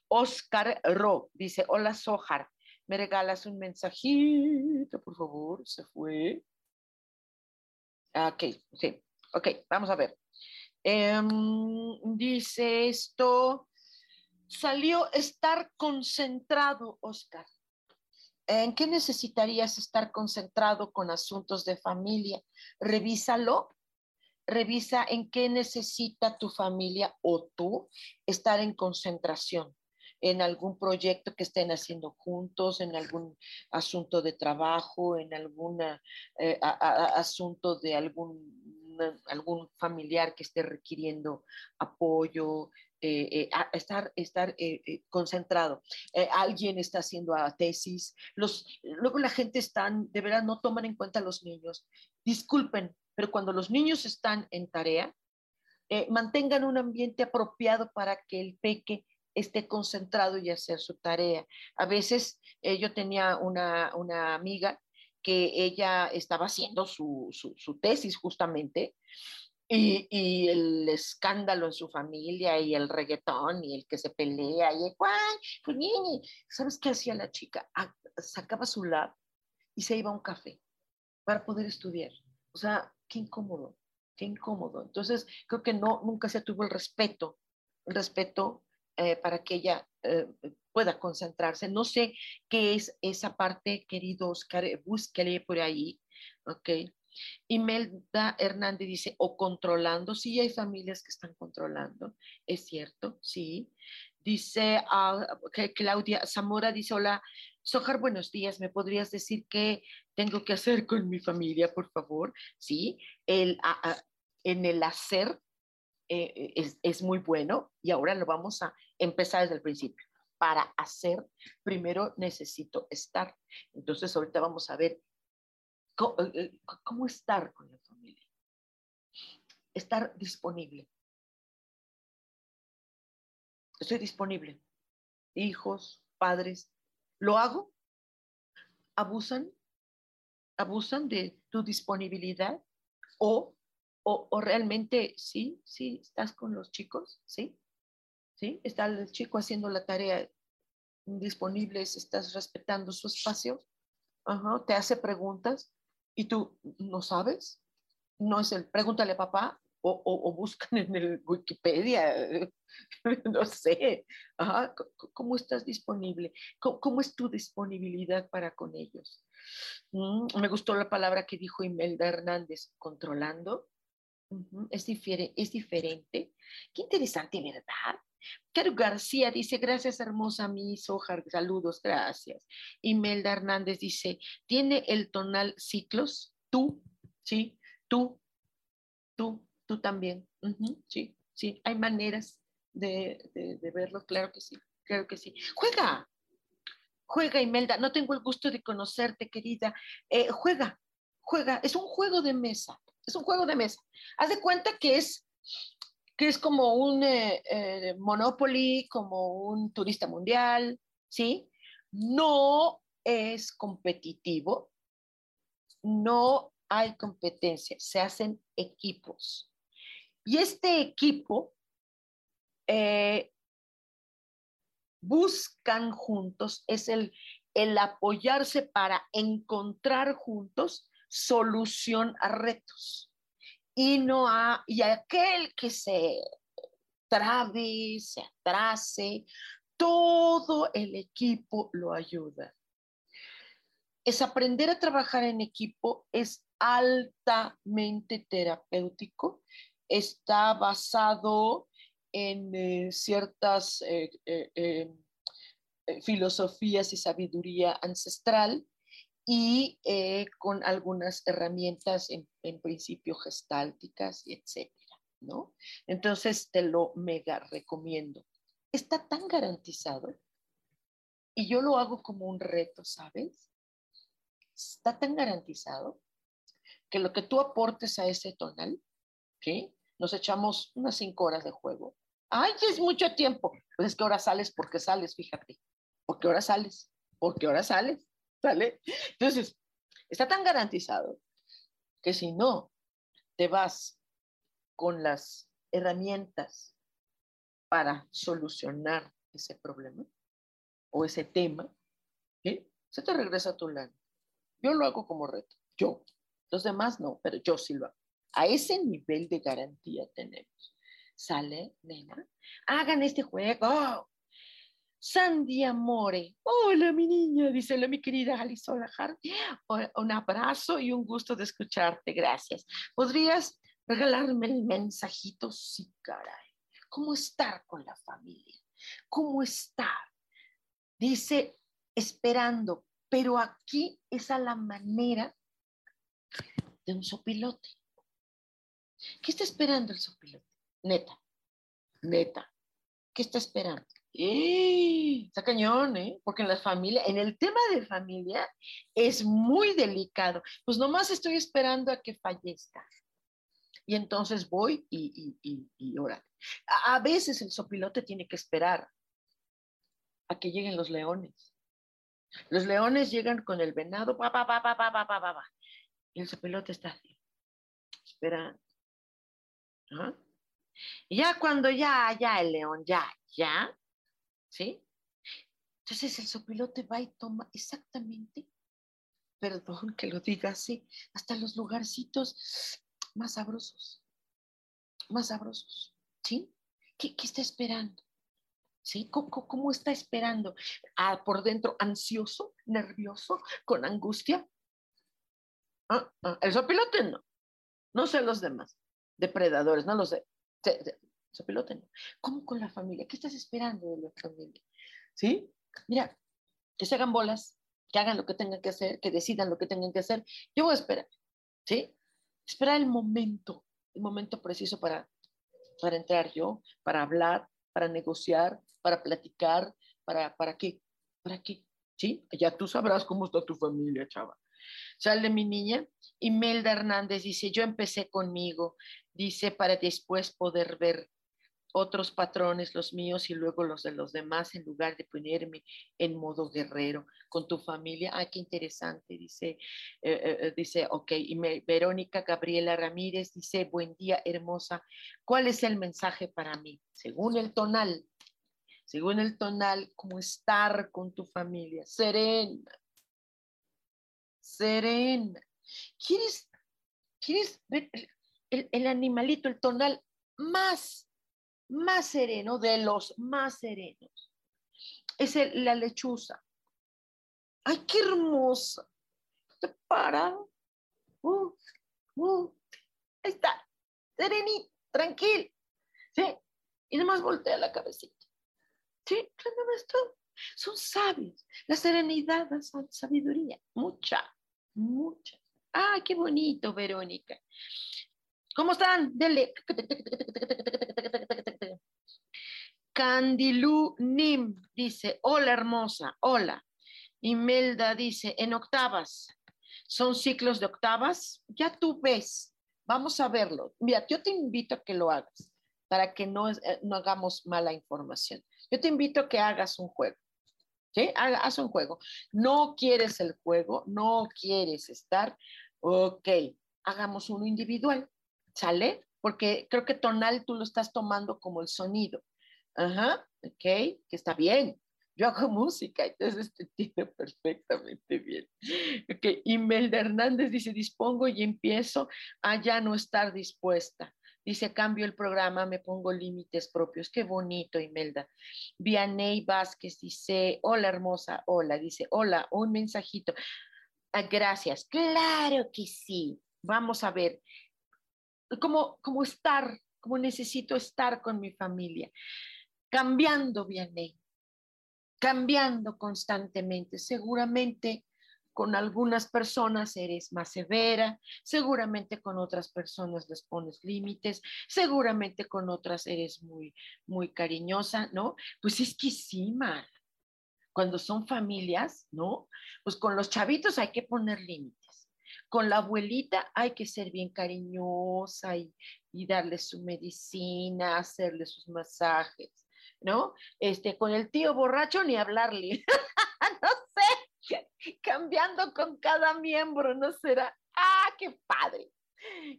Oscar Ro dice, hola Sojar, ¿me regalas un mensajito, por favor? Se fue. Ah, ok, sí. Ok, vamos a ver. Em, dice esto, salió estar concentrado, Oscar. ¿En qué necesitarías estar concentrado con asuntos de familia? Revísalo revisa en qué necesita tu familia o tú estar en concentración en algún proyecto que estén haciendo juntos, en algún asunto de trabajo, en algún eh, asunto de algún, algún familiar que esté requiriendo apoyo, eh, eh, estar, estar concentrado. alguien está haciendo tesis, los, luego la gente están, de verdad no toman en cuenta a los niños. Disculpen, pero cuando los niños están en tarea, eh, mantengan un ambiente apropiado para que el peque esté concentrado y hacer su tarea. A veces eh, yo tenía una, amiga que ella estaba haciendo su, tesis justamente y, el escándalo en su familia y el reggaetón y el que se pelea y pues, ¿sabes qué hacía la chica? Ah, sacaba su lab y se iba a un café para poder estudiar. O sea, qué incómodo, qué incómodo. Entonces, creo que no, nunca se tuvo el respeto, el respeto eh, para que ella eh, pueda concentrarse. No sé qué es esa parte, querido Oscar, eh, búsquele por ahí, ¿ok? Imelda Hernández dice, o controlando, sí hay familias que están controlando, es cierto, sí. Dice uh, que Claudia Zamora, dice, hola, Sojar, buenos días, ¿me podrías decir qué tengo que hacer con mi familia, por favor? Sí, el, en el hacer eh, es, es muy bueno y ahora lo vamos a empezar desde el principio. Para hacer, primero necesito estar. Entonces, ahorita vamos a ver cómo, eh, eh, cómo estar con la familia. Estar disponible. Estoy disponible. Hijos, padres, ¿Lo hago? ¿Abusan? ¿Abusan de tu disponibilidad? ¿O, o, realmente sí, sí, estás con los chicos? ¿Sí? ¿Sí? ¿Está el chico haciendo la tarea disponible? ¿Estás respetando su espacio? Ajá, te hace preguntas y tú no sabes. No es el, pregúntale papá, o, buscan en el Wikipedia, no sé, ¿cómo estás disponible? ¿Cómo, es tu disponibilidad para con ellos? Mm, me gustó la palabra que dijo Imelda Hernández, controlando. es, es diferente. Qué interesante, ¿verdad? Caro García dice, gracias hermosa mi Sojar, saludos, gracias. Imelda Hernández dice, ¿tiene el tonal ciclos? Tú, ¿sí? Tú, tú, también. sí, sí, hay maneras de, verlo, claro que sí, claro que sí. Juega, juega Imelda, no tengo el gusto de conocerte, querida. Eh, juega, juega, es un juego de mesa, es un juego de mesa. Haz de cuenta que es, que es como un eh, eh, Monopoly, como un turista mundial, ¿sí? No es competitivo, no hay competencia, se hacen equipos. Y este equipo eh, buscan juntos, es el, el apoyarse para encontrar juntos solución a retos. Y no a, y aquel que se trabe, se atrase, todo el equipo lo ayuda. Es aprender a trabajar en equipo, es altamente terapéutico está basado en eh, ciertas eh, eh, filosofías y sabiduría ancestral y con algunas herramientas en, en principio gestálticas, etcétera, ¿no? Entonces te lo mega recomiendo. está tan garantizado y yo lo hago como un reto, ¿sabes? Está tan garantizado que lo que tú aportes a ese tonal, ¿qué? Nos echamos unas cinco horas de juego. ¡Ay, es mucho tiempo! Pues es que ahora sales porque sales, fíjate. Porque ahora sales, porque ahora sales, ¿sale? Entonces, está tan garantizado que si no te vas con las herramientas para solucionar ese problema o ese tema, ¿qué? se te regresa a tu lana. Yo lo hago como reto, yo. Los demás no, pero yo sí lo hago. A ese nivel de garantía tenemos. ¿Sale, nena? Hagan este juego. Sandy Amore. Hola, mi niña, dice mi querida Alison. Un abrazo y un gusto de escucharte. Gracias. ¿Podrías regalarme el mensajito? Sí, caray. ¿Cómo estar con la familia? ¿Cómo estar? Dice, esperando, pero aquí es a la manera de un sopilote. ¿Qué está esperando el sopilote? Neta, neta. ¿Qué está esperando? ¡Eh! Está cañón, ¿eh? Porque en la familia, en el tema de familia, es muy delicado. Pues nomás estoy esperando a que fallezca. Y entonces voy y, y, y, A, veces el sopilote tiene que esperar a que lleguen los leones. Los leones llegan con el venado, pa, pa, pa, pa, pa, pa, pa, pa, y el sopilote está así, esperando. Y ya cuando ya, ya el león, ya, ya, ¿sí? Entonces el sopilote va y toma exactamente, perdón que lo diga así, hasta los lugarcitos más sabrosos, más sabrosos, ¿sí? ¿Qué, está esperando? ¿Sí? ¿Cómo, está esperando? Ah, por dentro, ansioso, nervioso, con angustia. Ah, ah, el sopilote no. No sé los demás. Depredadores, no lo sé se peloten. ¿Cómo con la familia? ¿Qué estás esperando de la familia? ¿Sí? Mira, que se hagan bolas, que hagan lo que tengan que hacer, que decidan lo que tengan que hacer. Yo voy a esperar, ¿sí? Esperar el momento, el momento preciso para, para entrar yo, para hablar, para negociar, para platicar, para, ¿para qué? ¿Para qué? ¿Sí? Ya tú sabrás cómo está tu familia, chava. Sale mi niña. Imelda Hernández dice, yo empecé conmigo, dice, para después poder ver otros patrones, los míos y luego los de los demás, en lugar de ponerme en modo guerrero con tu familia. Ah, qué interesante, dice, eh, eh, eh, dice, ok, y Verónica Gabriela Ramírez dice, buen día, hermosa, ¿cuál es el mensaje para mí? Según el tonal, según el tonal, cómo estar con tu familia, serena, serena. ¿Quieres, quieres ver el, el animalito, el tonal más más sereno, de los más serenos. Es la lechuza. ¡Ay, qué hermosa! Se para. Uh, uh. Ahí está. Serenito, tranquilo. ¿Sí? Y nomás voltea la cabecita. ¿Sí? Esto. Son sabios. La serenidad da sabiduría. Mucha, mucha. ¡Ay, qué bonito, Verónica! ¿Cómo están? Dele. Candilu Nim dice, hola hermosa, hola. Imelda dice, en octavas. ¿Son ciclos de octavas? Ya tú ves. Vamos a verlo. Mira, yo te invito a que lo hagas para que no, eh, no hagamos mala información. Yo te invito a que hagas un juego. ¿Sí? Haz un juego. No quieres el juego, no quieres estar. Ok, hagamos uno individual. ¿Sale? Porque creo que tonal tú lo estás tomando como el sonido. Ajá, ok, que está bien. Yo hago música, entonces te entiendo perfectamente bien. Ok, Imelda Hernández dice, dispongo y empiezo a ya no estar dispuesta. Dice, cambio el programa, me pongo límites propios. Qué bonito, Imelda. Vianey Vázquez dice, hola hermosa, hola. Dice, hola, un mensajito. Ah, gracias. Claro que sí. Vamos a ver, cómo, cómo estar, cómo necesito estar con mi familia, cambiando, Vianney, cambiando constantemente. Seguramente con algunas personas eres más severa, seguramente con otras personas les pones límites, seguramente con otras eres muy, muy cariñosa, ¿no? Pues es que sí, mal. Cuando son familias, ¿no? Pues con los chavitos hay que poner límites. Con la abuelita hay que ser bien cariñosa y, y darle su medicina, hacerle sus masajes, ¿no? Este, con el tío borracho ni hablarle. no sé, cambiando con cada miembro, ¿no será? Ah, qué padre,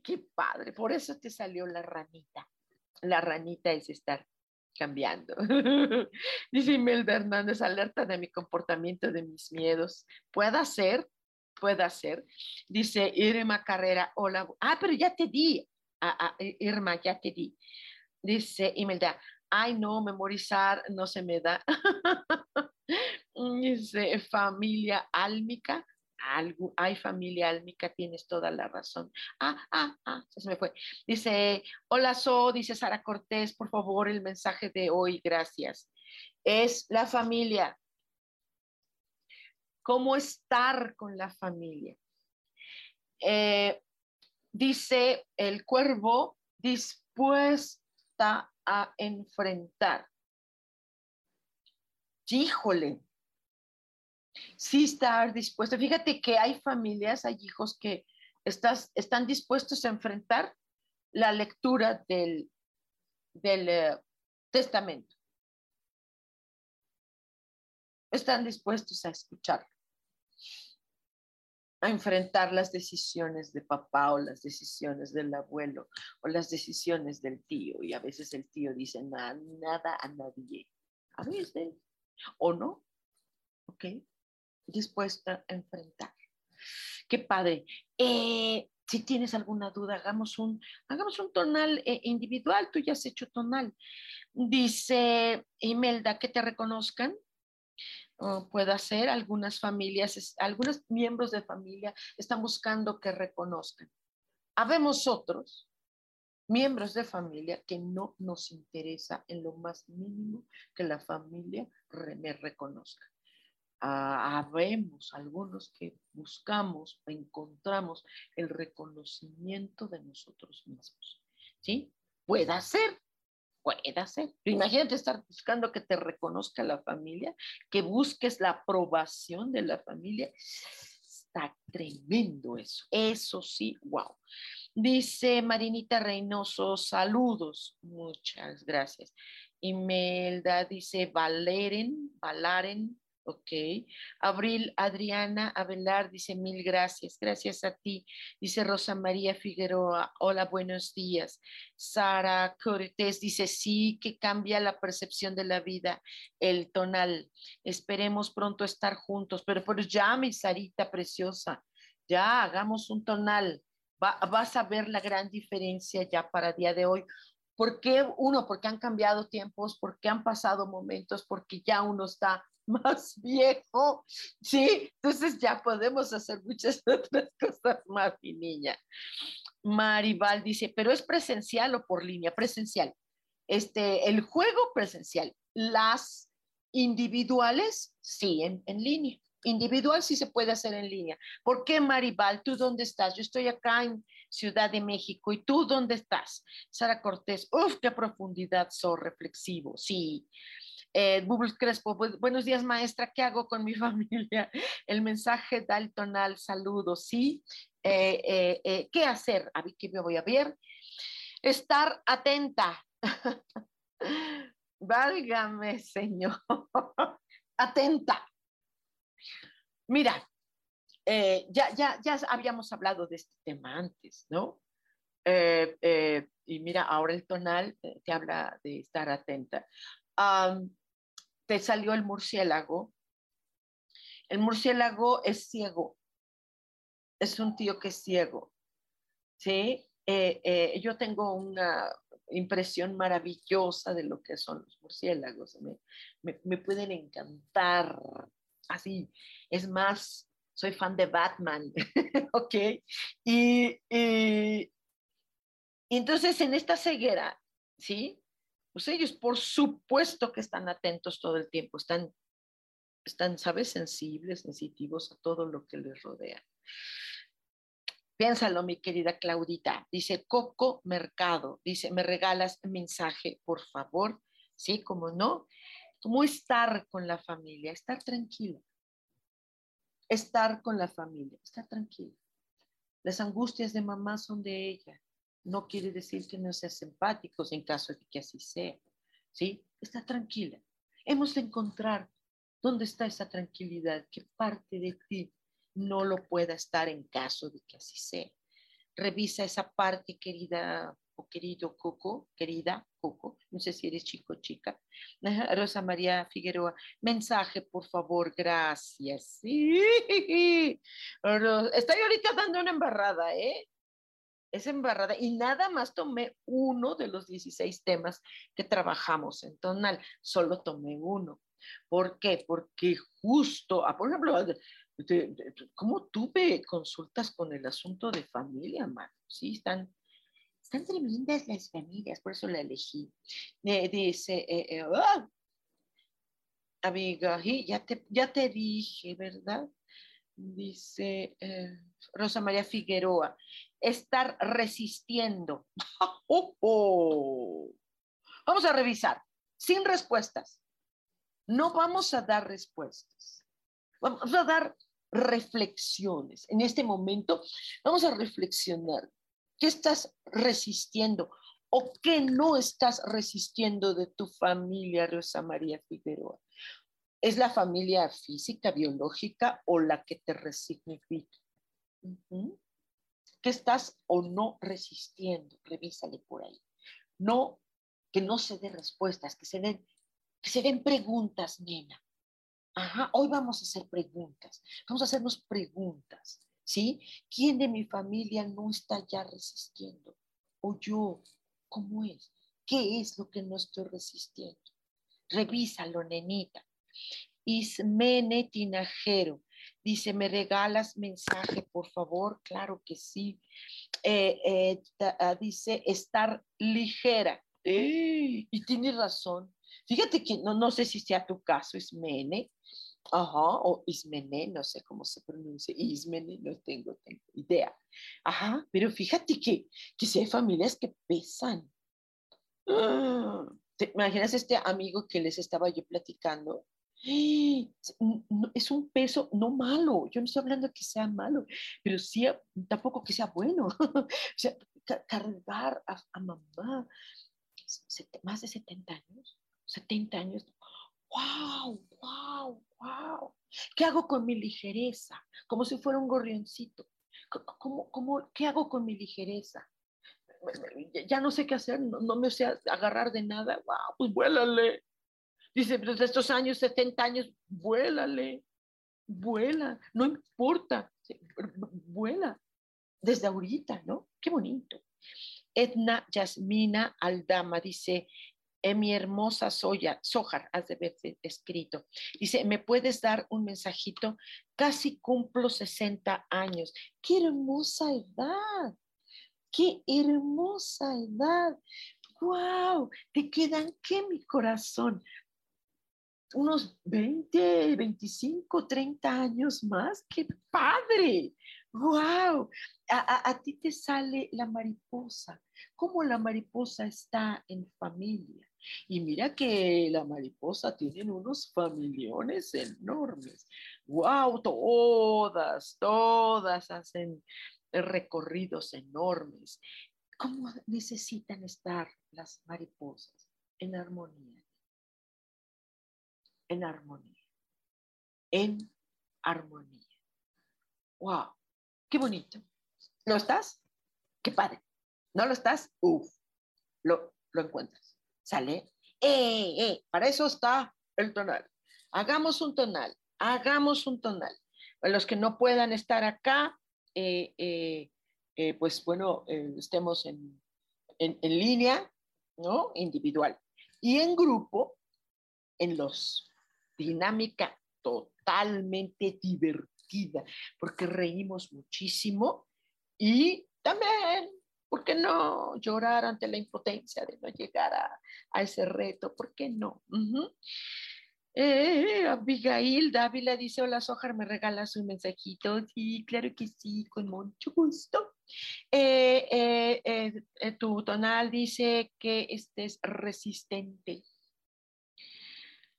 qué padre. Por eso te salió la ranita. La ranita es estar cambiando. Dice Imelda Hernández, alerta de mi comportamiento, de mis miedos. Puede ser, puede ser. Dice Irma Carrera, hola. Ah, pero ya te di. Ah, ah, Irma, ya te di. Dice Imelda, ay no, memorizar no se me da. Dice familia álmica. Algo, hay familia álmica, tienes toda la razón. Ah, ah, ah, se me fue. Dice, hola So, dice Sara Cortés, por favor, el mensaje de hoy, gracias. Es la familia. ¿Cómo estar con la familia? Eh, dice el cuervo, dispuesta a enfrentar. Híjole, sí estar dispuesto. Fíjate que hay familias, hay hijos que estás, están dispuestos a enfrentar la lectura del, del eh, testamento. Están dispuestos a escucharlo, a enfrentar las decisiones de papá o las decisiones del abuelo o las decisiones del tío. Y a veces el tío dice nada, nada a nadie. A veces, o no. ¿Ok? dispuesta a enfrentar. Qué padre. Eh, si tienes alguna duda, hagamos un, hagamos un tonal eh, individual. Tú ya has hecho tonal. Dice Imelda, que te reconozcan. Puede hacer algunas familias, algunos miembros de familia están buscando que reconozcan. Habemos otros miembros de familia que no nos interesa en lo más mínimo que la familia me reconozca habemos algunos que buscamos, encontramos el reconocimiento de nosotros mismos. ¿Sí? Puede ser, puede ser. imagínate estar buscando que te reconozca la familia, que busques la aprobación de la familia. Está tremendo eso. Eso sí, wow. Dice Marinita Reynoso, saludos. Muchas gracias. Imelda dice Valeren, Valaren, Ok. Abril Adriana Abelar dice mil gracias. Gracias a ti. Dice Rosa María Figueroa. Hola, buenos días. Sara Cortés dice sí que cambia la percepción de la vida, el tonal. Esperemos pronto estar juntos. Pero pues ya, mi Sarita preciosa, ya hagamos un tonal. vas a ver la gran diferencia ya para día de hoy. ¿Por qué? Uno, porque han cambiado tiempos, porque han pasado momentos, porque ya uno está más viejo, ¿sí? Entonces ya podemos hacer muchas otras cosas más, niña. Maribal dice, pero es presencial o por línea, presencial. Este, el juego presencial, las individuales, sí, en, en línea. Individual sí se puede hacer en línea. ¿Por qué, Maribal? ¿Tú dónde estás? Yo estoy acá en Ciudad de México. ¿Y tú dónde estás? Sara Cortés, uf, qué profundidad, so reflexivo. Sí, eh, Crespo, buenos días maestra, ¿qué hago con mi familia? El mensaje daltonal, saludos, ¿sí? Eh, eh, eh, ¿Qué hacer? A ¿qué me voy a ver? Estar atenta. Válgame, Señor. atenta. Mira, ya, ya, ya habíamos hablado de este tema antes, ¿no? y mira, ahora el tonal te habla de estar atenta te salió el murciélago. El murciélago es ciego. Es un tío que es ciego. ¿Sí? Eh, eh, yo tengo una impresión maravillosa de lo que son los murciélagos. Me, pueden encantar. Así. Es más, soy fan de Batman. ¿Ok? y entonces en esta ceguera, ¿sí? Pues ellos por supuesto que están atentos todo el tiempo, están están, ¿sabes? Sensibles, sensitivos a todo lo que les rodea. Piénsalo, mi querida Claudita. Dice Coco Mercado. Dice, ¿me regalas mensaje, por favor? Sí, como no. ¿Cómo estar con la familia? Estar tranquila. Estar con la familia. Estar tranquila. Las angustias de mamá son de ella. No quiere decir que no seas empáticos en caso de que así sea. ¿Sí? Está tranquila. Hemos de encontrar dónde está esa tranquilidad, qué parte de ti no lo pueda estar en caso de que así sea. Revisa esa parte, querida o querido Coco, querida Coco, no sé si eres chico o chica. Rosa María Figueroa, mensaje, por favor, gracias. Sí. Estoy ahorita dando una embarrada, ¿eh? Es embarrada y nada más tomé uno de los 16 temas que trabajamos en Tonal, solo tomé uno. ¿Por qué? Porque justo, ah, por ejemplo, ¿cómo tuve consultas con el asunto de familia, mano? Sí, están, están tremendas las familias, por eso la elegí. dice, eh, eh, ¡ah! amiga, ya te, ya te dije, ¿verdad? Dice eh, Rosa María Figueroa, estar resistiendo. Oh, oh. Vamos a revisar, sin respuestas. No vamos a dar respuestas. Vamos a dar reflexiones. En este momento vamos a reflexionar. ¿Qué estás resistiendo o qué no estás resistiendo de tu familia, Rosa María Figueroa? ¿Es la familia física, biológica o la que te resignifica? ¿Qué estás o no resistiendo? Revísale por ahí. No, que no se dé respuestas, que se den, que se den preguntas, nena. Ajá, hoy vamos a hacer preguntas. Vamos a hacernos preguntas, ¿sí? ¿Quién de mi familia no está ya resistiendo? ¿O yo? ¿Cómo es? ¿Qué es lo que no estoy resistiendo? Revísalo, nenita. Ismene Tinajero dice, ¿me regalas mensaje, por favor? Claro que sí. Eh, eh, ah, dice, estar ligera. y tiene razón. Fíjate que no, no sé si sea tu caso, Ismene, Ajá, o Ismene, no sé cómo se pronuncia, Ismene, no tengo, tengo idea. Ajá, pero fíjate que, que si hay familias que pesan. ¡Ah! ¿Te imaginas este amigo que les estaba yo platicando? Es un peso no malo, yo no estoy hablando que sea malo, pero sí tampoco que sea bueno. o sea, cargar a, mamá más de 70 años, 70 años, wow, wow, wow. ¿Qué hago con mi ligereza? Como si fuera un gorrioncito. ¿Cómo, cómo, qué hago con mi ligereza? Ya no sé qué hacer, no, me sé agarrar de nada. Wow, pues vuélale. Dice, desde pues, estos años, 70 años, vuélale, vuela, no importa, vuela. Desde ahorita, ¿no? Qué bonito. Edna Yasmina Aldama dice, en mi hermosa Soya, Sojar, has de ver escrito. Dice, ¿me puedes dar un mensajito? Casi cumplo 60 años. ¡Qué hermosa edad! ¡Qué hermosa edad! ¡Wow! ¿Te quedan qué, mi corazón? Unos 20, 25, 30 años más. ¡Qué padre! ¡Wow! A, a, ti te sale la mariposa. ¿Cómo la mariposa está en familia? Y mira que la mariposa tienen unos familiones enormes. ¡Wow! Todas, todas hacen recorridos enormes. ¿Cómo necesitan estar las mariposas? En armonía. En armonía. En armonía. ¡Wow! ¡Qué bonito! ¿Lo estás? ¡Qué padre! ¿No lo estás? Uf, lo, lo encuentras. ¿Sale? ¡Eh, eh! Para eso está el tonal. Hagamos un tonal, hagamos un tonal. Los que no puedan estar acá, eh, eh, pues bueno, estemos en, en línea, ¿no? Individual. Y en grupo, en los dinámica totalmente divertida, porque reímos muchísimo y también ¿Por qué no llorar ante la impotencia de no llegar a, ese reto? ¿Por qué no? Eh, Abigail Dávila dice, hola Sojar, ¿me regalas un mensajito? Sí, claro que sí, con mucho gusto. Eh, eh, tu tonal dice que estés resistente.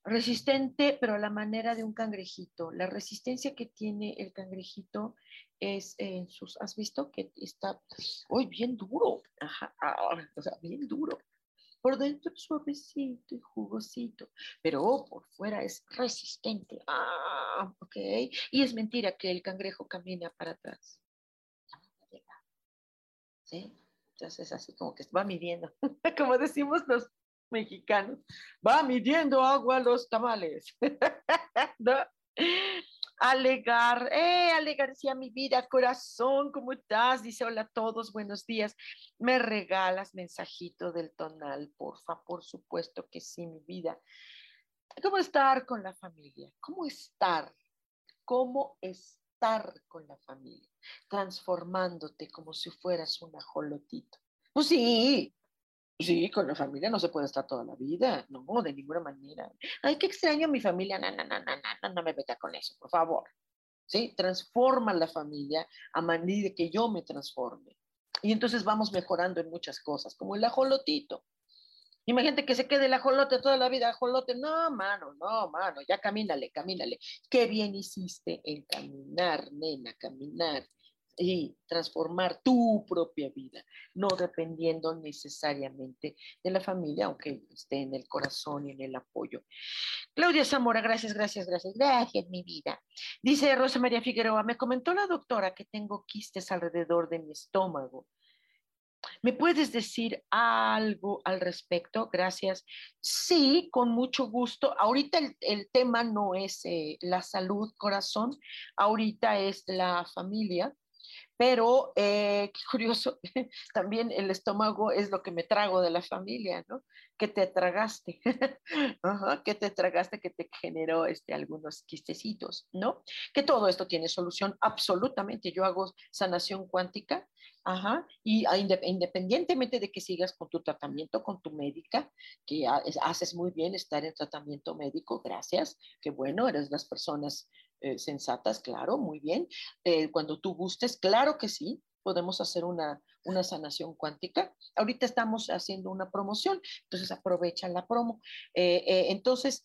Resistente, pero a la manera de un cangrejito. La resistencia que tiene el cangrejito es en sus, ¿has visto? Que está, uy, bien duro. Ajá, ah, o sea, bien duro. Por dentro es suavecito y jugosito, pero por fuera es resistente. Ah, ok. Y es mentira que el cangrejo camina para atrás. ¿Sí? Entonces, así como que va midiendo, como decimos los mexicanos, va midiendo agua los tamales. ¿No? Alegar, eh, Ale García, mi vida, corazón, ¿cómo estás? Dice, hola a todos, buenos días. ¿Me regalas mensajito del tonal, porfa? Por supuesto que sí, mi vida. ¿Cómo estar con la familia? ¿Cómo estar? ¿Cómo estar con la familia? Transformándote como si fueras un ajolotito. Pues sí, Sí, con la familia no se puede estar toda la vida, no, de ninguna manera. Ay, qué extraño mi familia, no, no, no, no, no, no me meta con eso, por favor. ¿Sí? Transforma la familia a medida que yo me transforme. Y entonces vamos mejorando en muchas cosas, como el ajolotito. Imagínate que se quede el ajolote toda la vida, ajolote, no, mano, no, mano, ya camínale, camínale. Qué bien hiciste en caminar, nena, caminar y transformar tu propia vida, no dependiendo necesariamente de la familia, aunque esté en el corazón y en el apoyo. Claudia Zamora, gracias, gracias, gracias, gracias, mi vida. Dice Rosa María Figueroa, me comentó la doctora que tengo quistes alrededor de mi estómago. ¿Me puedes decir algo al respecto? Gracias. Sí, con mucho gusto. Ahorita el, tema no es eh, la salud, corazón, ahorita es la familia pero eh, curioso, también el estómago es lo que me trago de la familia, ¿no? Que te tragaste, que te tragaste, que te generó este, algunos quistecitos, ¿no? Que todo esto tiene solución, absolutamente. Yo hago sanación cuántica, Ajá, y independientemente de que sigas con tu tratamiento con tu médica, que haces muy bien estar en tratamiento médico, gracias, que bueno, eres las personas eh, sensatas, claro, muy bien. Eh, cuando tú gustes, claro que sí, podemos hacer una, una sanación cuántica. Ahorita estamos haciendo una promoción, entonces aprovecha la promo. Eh, entonces,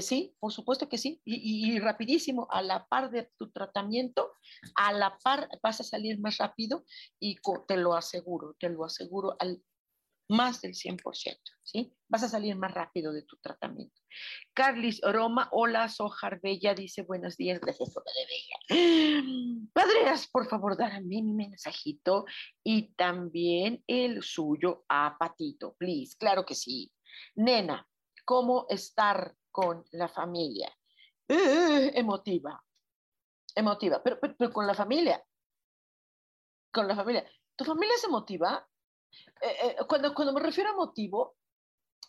sí, por supuesto que sí. Y, y, rapidísimo, a la par de tu tratamiento, a la par vas a salir más rápido y te lo aseguro, te lo aseguro al más del 100%, ¿sí? Vas a salir más rápido de tu tratamiento. Carlis Roma, hola, Sojar Bella, dice buenos días, gracias de Bella. Padres, por favor, darme mi mensajito y también el suyo a Patito, please. Claro que sí. Nena, ¿cómo estar con la familia? Eh, emotiva, emotiva, pero, pero con la familia, con la familia. ¿Tu familia es emotiva? Eh, eh, cuando, cuando me refiero a motivo,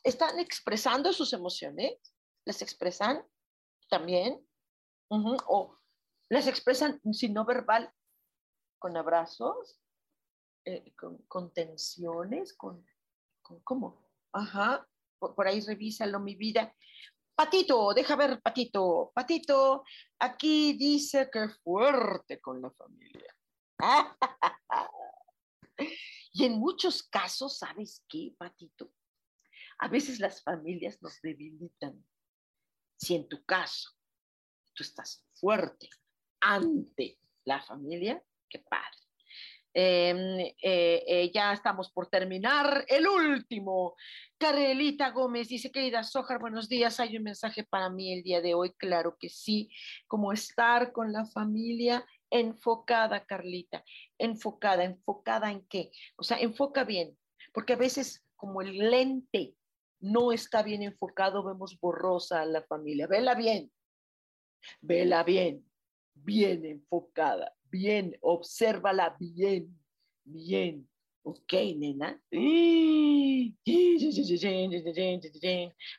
están expresando sus emociones, les expresan también, o les expresan sin no verbal, con abrazos, eh, con, tensiones, con, con, ¿cómo? Ajá, por, por ahí revísalo, mi vida. Patito, deja ver, Patito. Patito, aquí dice que fuerte con la familia. Y en muchos casos, ¿sabes qué, Patito? A veces las familias nos debilitan. Si en tu caso tú estás fuerte ante la familia, qué padre. Em, eh, eh, ya estamos por terminar. El último, Carelita Gómez dice, querida Sojar, buenos días. Hay un mensaje para mí el día de hoy. Claro que sí, como estar con la familia enfocada, Carlita, enfocada, enfocada en qué? O sea, enfoca bien, porque a veces como el lente no está bien enfocado, vemos borrosa a la familia. Vela bien, vela bien, bien enfocada, bien, obsérvala bien, bien. Ok, nena.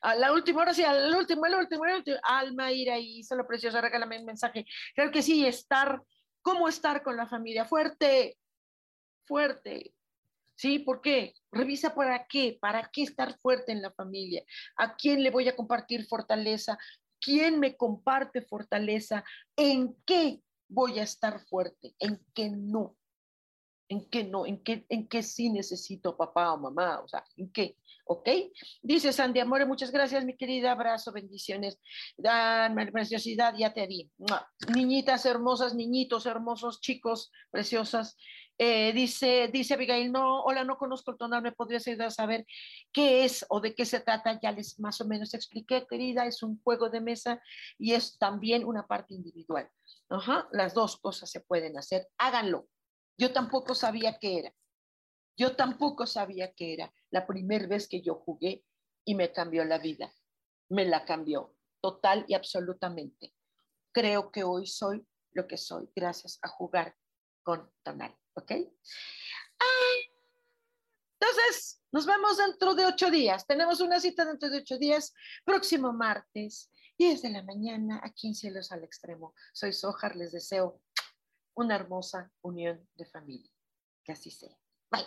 A la última, hora sí, al último, el último, el último. Alma, ira y solo preciosa, regálame un mensaje. Creo que sí, estar ¿Cómo estar con la familia? Fuerte, fuerte. ¿Sí? ¿Por qué? Revisa para qué, para qué estar fuerte en la familia. ¿A quién le voy a compartir fortaleza? ¿Quién me comparte fortaleza? ¿En qué voy a estar fuerte? ¿En qué no? ¿En qué no? ¿En qué, en qué sí necesito papá o mamá? O sea, ¿en qué? ¿Ok? Dice Sandy Amore, muchas gracias, mi querida. Abrazo, bendiciones. Dan, preciosidad, ya te di. Niñitas hermosas, niñitos hermosos, chicos, preciosas. Eh, dice, dice Abigail, no, hola, no conozco el tonal, ¿me podrías ayudar a saber qué es o de qué se trata? Ya les más o menos expliqué, querida, es un juego de mesa y es también una parte individual. Ajá, las dos cosas se pueden hacer, háganlo. Yo tampoco sabía qué era. Yo tampoco sabía qué era la primera vez que yo jugué y me cambió la vida. Me la cambió total y absolutamente. Creo que hoy soy lo que soy gracias a jugar con Tonal. ¿Ok? Entonces, nos vemos dentro de ocho días. Tenemos una cita dentro de ocho días, próximo martes, 10 de la mañana, aquí en Cielos al Extremo. Soy Sojar, les deseo una hermosa unión de familia. Que así sea. Bye.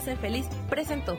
ser feliz presentó.